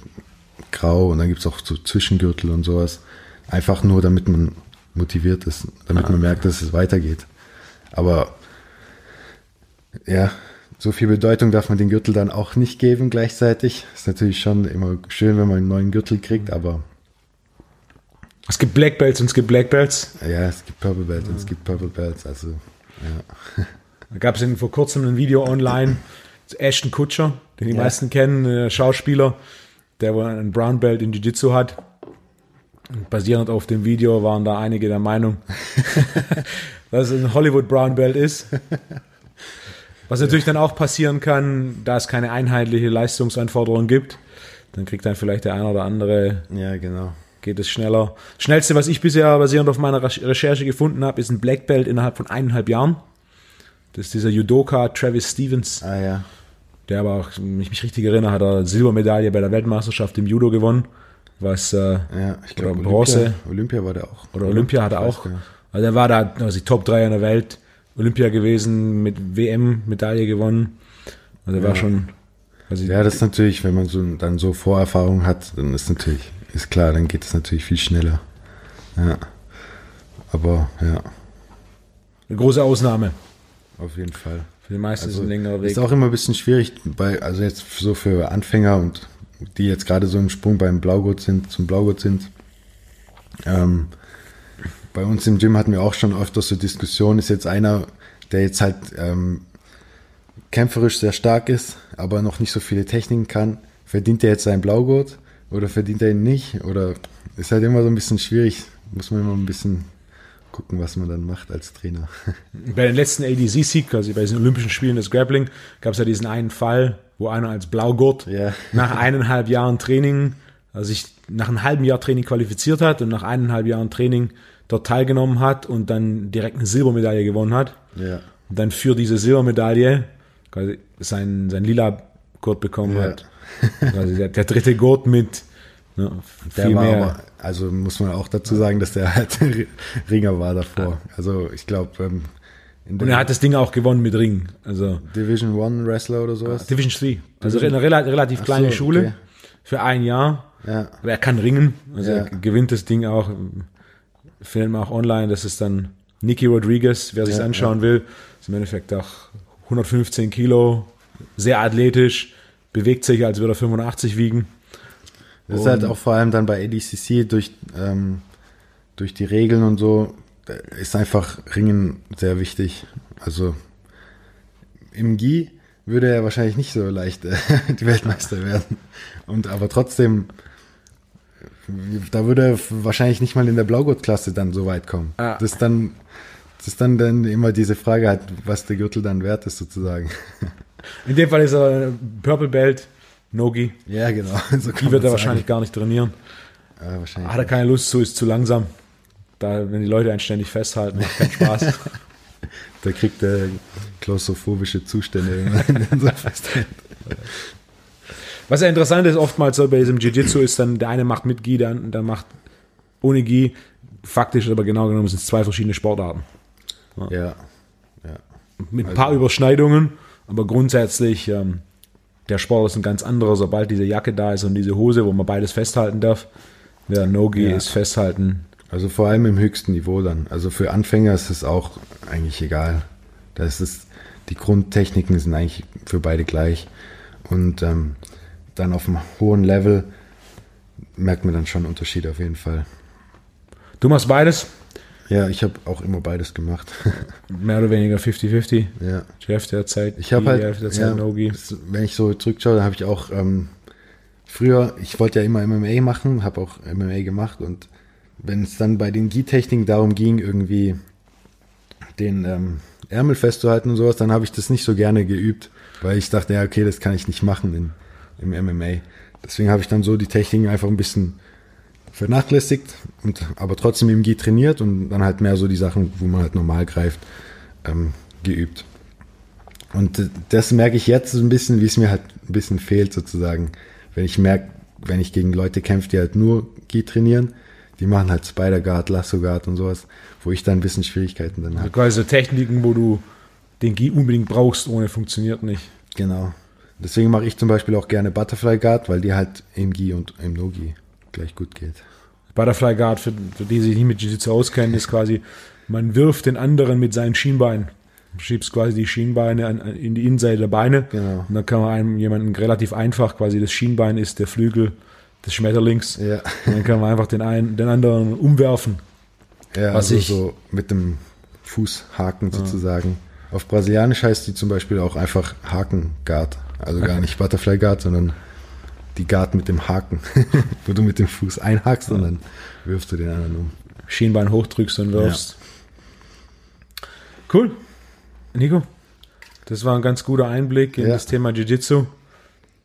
grau und dann gibt es auch so Zwischengürtel und sowas. Einfach nur, damit man motiviert ist, damit Ah. man merkt, dass es weitergeht. Aber ja, so viel Bedeutung darf man den Gürtel dann auch nicht geben gleichzeitig. Ist natürlich schon immer schön, wenn man einen neuen Gürtel kriegt, aber Es gibt Black Belts und es gibt Black Belts. ja, es gibt Purple Belts und es gibt Purple Belts. Also ja, Da gab es vor kurzem ein Video online zu Ashton Kutcher, den die Ja. meisten kennen, äh, Schauspieler, der wohl einen Brown Belt in Jiu-Jitsu hat. Und basierend auf dem Video waren da einige der Meinung, dass es ein Hollywood Brown Belt ist. Was natürlich dann auch passieren kann, da es keine einheitliche Leistungsanforderung gibt, dann kriegt dann vielleicht der eine oder andere ja genau. geht es schneller. Schnellste, was ich bisher basierend auf meiner Recher- Recherche gefunden habe, ist ein Black Belt innerhalb von eineinhalb Jahren. Das ist dieser Judoka Travis Stevens, Ah ja, der aber auch, wenn ich mich richtig erinnere, hat er Silbermedaille bei der Weltmeisterschaft im Judo gewonnen, was äh, ja, ich glaube Bronze. Olympia, Olympia war der auch. oder Olympia hat er auch. Also er war da also die Top 3 in der Welt, Olympia gewesen, mit WM-Medaille gewonnen. Also er war Ja. schon. Ja, das ist natürlich, wenn man so dann so Vorerfahrung hat, dann ist natürlich, ist klar, dann geht es natürlich viel schneller. Ja. Aber ja, eine große Ausnahme. auf jeden Fall. Für die meisten ist Also, es ein längerer Weg. ist auch immer ein bisschen schwierig, bei, also jetzt so für Anfänger und die jetzt gerade so im Sprung beim Blaugurt sind, zum Blaugurt sind. Ähm, bei uns im Gym hatten wir auch schon öfters so Diskussionen, ist jetzt einer, der jetzt halt ähm, kämpferisch sehr stark ist, aber noch nicht so viele Techniken kann, verdient er jetzt seinen Blaugurt oder verdient er ihn nicht? Oder ist halt immer so ein bisschen schwierig, muss man immer ein bisschen gucken, was man dann macht als Trainer. Bei den letzten ADC-Sieg, also bei diesen Olympischen Spielen des Grappling, gab es ja diesen einen Fall, wo einer als Blaugurt Ja. nach eineinhalb Jahren Training, sich nach einem halben Jahr Training qualifiziert hat und nach eineinhalb Jahren Training dort teilgenommen hat und dann direkt eine Silbermedaille gewonnen hat. ja. Und dann für diese Silbermedaille quasi sein, sein lila Gurt bekommen Ja. hat. Also der, der dritte Gurt mit ne, Der viel war mehr. aber, also muss man auch dazu sagen, dass der halt Ringer war davor. Also ich glaube, ähm, und er hat das Ding auch gewonnen mit Ring. Also Division One Wrestler oder sowas. Division 3. Also eine rela relativ kleine so, Schule okay. für ein Jahr. Ja, Aber er kann ringen. Also Ja. er gewinnt das Ding auch. Filmen auch online. Das ist dann Nicky Rodriguez, wer sich Ja, anschauen will. Ist im Endeffekt auch 115 Kilo, sehr athletisch, bewegt sich, als würde er 85 wiegen. das ist halt auch vor allem dann bei ADCC durch, ähm, durch die Regeln und so, ist einfach Ringen sehr wichtig. Also im Gi würde er wahrscheinlich nicht so leicht äh, die Weltmeister werden. Und aber trotzdem, da würde er wahrscheinlich nicht mal in der Blaugurt-Klasse dann so weit kommen. Ah. Das ist dann, das ist dann, dann immer diese Frage halt, was der Gürtel dann wert ist sozusagen. In dem Fall ist er Purple Belt, Nogi. Ja, genau. So Die wird er wahrscheinlich gar nicht trainieren. Ja, wahrscheinlich. Hat er keine Lust zu, ist zu langsam. Da, wenn die Leute einen ständig festhalten, macht keinen Spaß. Da kriegt er klaustrophobische Zustände, wenn man ihn so festhält. Was ja interessant ist, oftmals so bei diesem Jiu-Jitsu ist dann, der eine macht mit Gi, der andere macht ohne Gi. Faktisch aber genau genommen sind es zwei verschiedene Sportarten. Ja. ja. Mit ein paar Überschneidungen, aber grundsätzlich, ähm, der Sport ist ein ganz anderer, sobald diese Jacke da ist und diese Hose, wo man beides festhalten darf, Ja, No-Gi Ja. ist festhalten. Also vor allem im höchsten Niveau dann. Also für Anfänger ist es auch eigentlich egal. Da ist die Grundtechniken sind eigentlich für beide gleich. Und ähm, dann auf einem hohen Level merkt man dann schon Unterschiede auf jeden Fall. Du machst beides, Ja, ich habe auch immer beides gemacht. mehr oder weniger 50-50. ja. Jeff derzeit, Ich habe die halt, Hälfte der Zeit ja, No-Gi. wenn ich so zurückschaue, da habe ich auch ähm, früher, ich wollte ja immer MMA machen, habe auch MMA gemacht und wenn es dann bei den Gi-Techniken darum ging, irgendwie den ähm, Ärmel festzuhalten und sowas, dann habe ich das nicht so gerne geübt, weil ich dachte, ja, okay, das kann ich nicht machen in, im MMA. Deswegen habe ich dann so die Techniken einfach ein bisschen vernachlässigt und aber trotzdem im Gi trainiert und dann halt mehr so die Sachen, wo man halt normal greift, ähm, geübt. Und das merke ich jetzt so ein bisschen, wie es mir halt ein bisschen fehlt sozusagen. Wenn ich merke, wenn ich gegen Leute kämpfe, die halt nur Gi trainieren, die machen halt Spider Guard, Lasso Guard und sowas, wo ich dann ein bisschen Schwierigkeiten dann habe. Quasi so Techniken, wo du den Gi unbedingt brauchst, ohne funktioniert nicht. Genau. Deswegen mache ich zum Beispiel auch gerne Butterfly Guard, weil die halt im Gi und im No-Gi gleich gut geht. Butterfly Guard, für, für die sich nicht mit Jiu-Jitsu auskennen, ist quasi, man wirft den anderen mit seinen Schienbeinen. Du schiebst quasi die Schienbeine an, an, in die Innenseite der Beine. Genau. Und dann kann man einem jemanden relativ einfach, quasi das Schienbein ist der Flügel des Schmetterlings. Ja. Und dann kann man einfach den einen, den anderen umwerfen. Ja, Was also ich- so mit dem Fußhaken sozusagen. Auf Brasilianisch heißt die zum Beispiel auch einfach Haken-Guard. Also gar nicht Butterfly-Guard, sondern die Guard mit dem Haken, wo du mit dem Fuß einhakst und dann wirfst du den anderen um. Schienbein hochdrückst und wirfst. Cool. Nico, das war ein ganz guter Einblick in Ja. das Thema Jiu-Jitsu.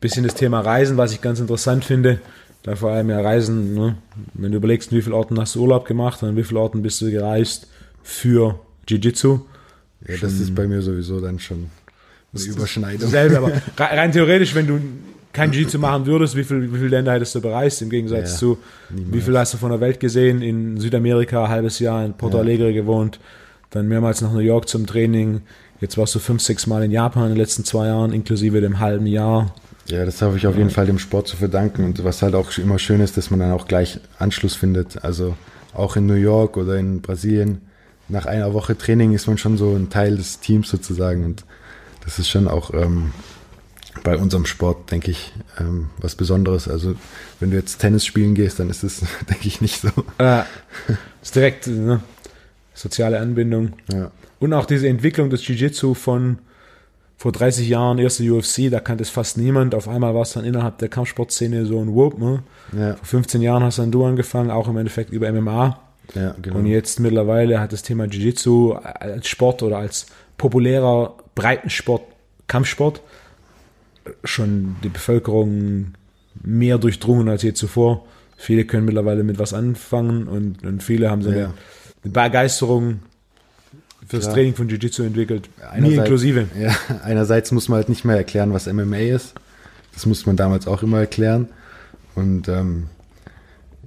Bisschen das Thema Reisen, was ich ganz interessant finde. Da vor allem ja Reisen, ne? wenn du überlegst, in wie vielen Orten hast du Urlaub gemacht und in wie vielen Orten bist du gereist für Jiu-Jitsu. Ja, das ist bei mir sowieso dann schon eine Überschneidung. Dasselbe, aber re- rein theoretisch, wenn du kein Jiu-Jitsu machen würdest, wie viel, wie viele Länder hättest du bereist, im Gegensatz Ja, zu, wie viel hast du von der Welt gesehen, in Südamerika ein halbes Jahr, in Porto Ja. Alegre gewohnt, dann mehrmals nach New York zum Training, jetzt warst du fünf, sechs Mal in Japan in den letzten zwei Jahren, inklusive dem halben Jahr. Ja, das habe ich auf jeden Fall dem Sport zu verdanken. Und was halt auch immer schön ist, dass man dann auch gleich Anschluss findet. Also auch in New York oder in Brasilien. Nach einer Woche Training ist man schon so ein Teil des Teams sozusagen. Und das ist schon auch ähm, bei unserem Sport, denke ich, ähm, was Besonderes. Also wenn du jetzt Tennis spielen gehst, dann ist es, denke ich, nicht so. Äh, ist direkt ne? soziale Anbindung. Ja, Und auch diese Entwicklung des Jiu-Jitsu von vor 30 Jahren, erste UFC, da kannte es fast niemand. Auf einmal war es dann innerhalb der Kampfsportszene so ein Whoop. Ne? ja, Vor 15 Jahren hast dann du angefangen, auch im Endeffekt über MMA. ja genau. Und jetzt mittlerweile hat das Thema Jiu-Jitsu als Sport oder als populärer Breitensport, Kampfsport, schon die Bevölkerung mehr durchdrungen als je zuvor. Viele können mittlerweile mit was anfangen und, und viele haben so eine, Ja. eine Begeisterung fürs Klar. Training von Jiu-Jitsu entwickelt. Mir Einerseits- inklusive. Ja, einerseits muss man halt nicht mehr erklären, was MMA ist. Das musste man damals auch immer erklären. Und ähm,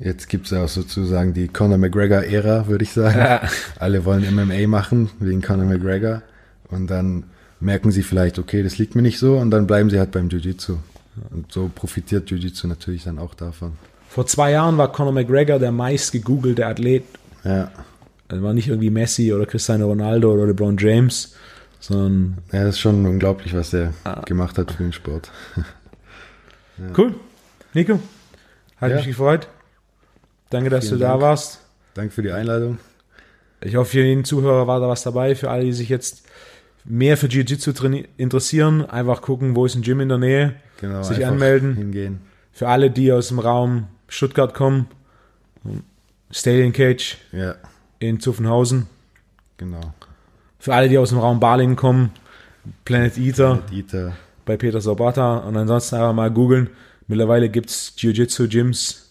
jetzt gibt es ja auch sozusagen die Conor McGregor-Ära, würde ich sagen. Ja. Alle wollen MMA machen wegen Conor McGregor. Und dann merken sie vielleicht, okay, das liegt mir nicht so. Und dann bleiben sie halt beim Jiu-Jitsu. Und so profitiert Jiu-Jitsu natürlich dann auch davon. Vor zwei Jahren war Conor McGregor der meist gegoogelte Athlet Ja, Also war nicht irgendwie Messi oder Cristiano Ronaldo oder LeBron James, sondern ja das ist schon unglaublich, was er Ah. gemacht hat für den Sport. cool. Nico, hat Ja. mich gefreut. Danke, dass Vielen du da Dank. warst. Danke für die Einladung. Ich hoffe, für jeden Zuhörer war da was dabei. Für alle, die sich jetzt mehr für Jiu-Jitsu interessieren, einfach gucken, wo ist ein Gym in der Nähe. Genau, Sich anmelden. Hingehen. Für alle, die aus dem Raum Stuttgart kommen, Stadion Cage Ja, in Zuffenhausen. genau. Für alle, die aus dem Raum Balingen kommen, Planet Eater. Mit Dieter. bei Peter Sobata und ansonsten einfach mal googeln. Mittlerweile gibt es Jiu-Jitsu-Gyms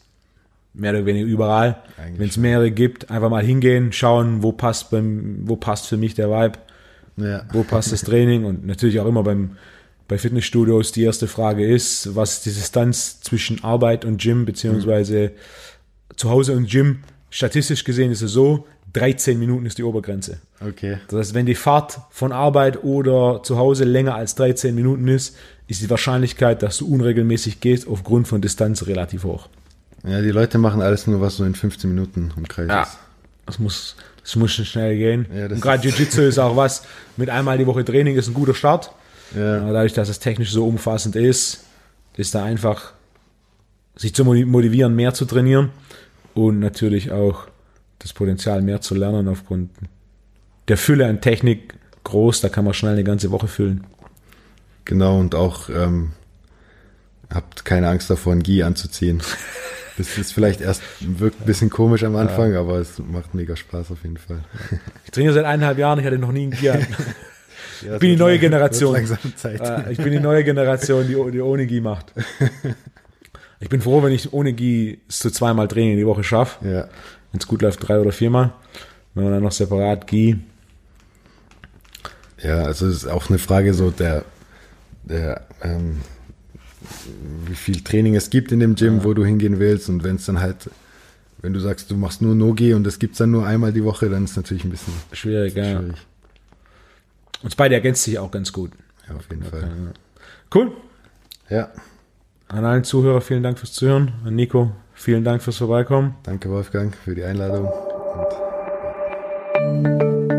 mehr oder weniger überall. Wenn es mehrere gibt, einfach mal hingehen, schauen, wo passt beim, wo passt für mich der Vibe, Ja, wo passt das Training und natürlich auch immer beim bei Fitnessstudios die erste Frage ist, was ist die Distanz zwischen Arbeit und Gym beziehungsweise zu Hause und Gym. Statistisch gesehen ist es so, 13 Minuten ist die Obergrenze. okay. Das heißt, wenn die Fahrt von Arbeit oder zu Hause länger als 13 Minuten ist, ist die Wahrscheinlichkeit, dass du unregelmäßig gehst, aufgrund von Distanz relativ hoch. Ja, die Leute machen alles nur, was so in 15 Minuten umkreist Ja. ist. Das muss, das muss schon schnell gehen. Ja, und gerade Jiu-Jitsu ist auch was, mit einmal die Woche Training ist ein guter Start. Ja, dadurch, dass es technisch so umfassend ist, ist da einfach sich zu motivieren, mehr zu trainieren und natürlich auch das Potenzial mehr zu lernen aufgrund der Fülle an Technik groß, da kann man schnell eine ganze Woche füllen. genau. Und auch ähm, habt keine Angst davor, ein Gi anzuziehen. Das ist vielleicht erst, wirkt ein bisschen komisch am Anfang, aber es macht mega Spaß auf jeden Fall. Ich trainiere seit eineinhalb Jahren, ich hatte noch nie einen Gier. Ja, Ich bin die neue wird Generation. ich bin die neue Generation, die, die ohne Gi macht. Ich bin froh, wenn ich ohne Gi es zu zweimal Training die Woche schaffe. Ja, Wenn es gut läuft, drei oder viermal. Wenn man dann noch separat Gi. ja, also es ist auch eine Frage so der, der ähm, wie viel Training es gibt in dem Gym, wo du hingehen willst und wenn es dann halt, wenn du sagst, du machst nur No-Gi und es gibt's dann nur einmal die Woche, dann ist es natürlich ein bisschen Schwierig, ja. schwierig. Uns beide ergänzt sich auch ganz gut. Ja, auf jeden Fall. Cool. Ja, An allen Zuhörer vielen Dank fürs Zuhören. An Nico, vielen Dank fürs Vorbeikommen. danke Wolfgang für die Einladung. Und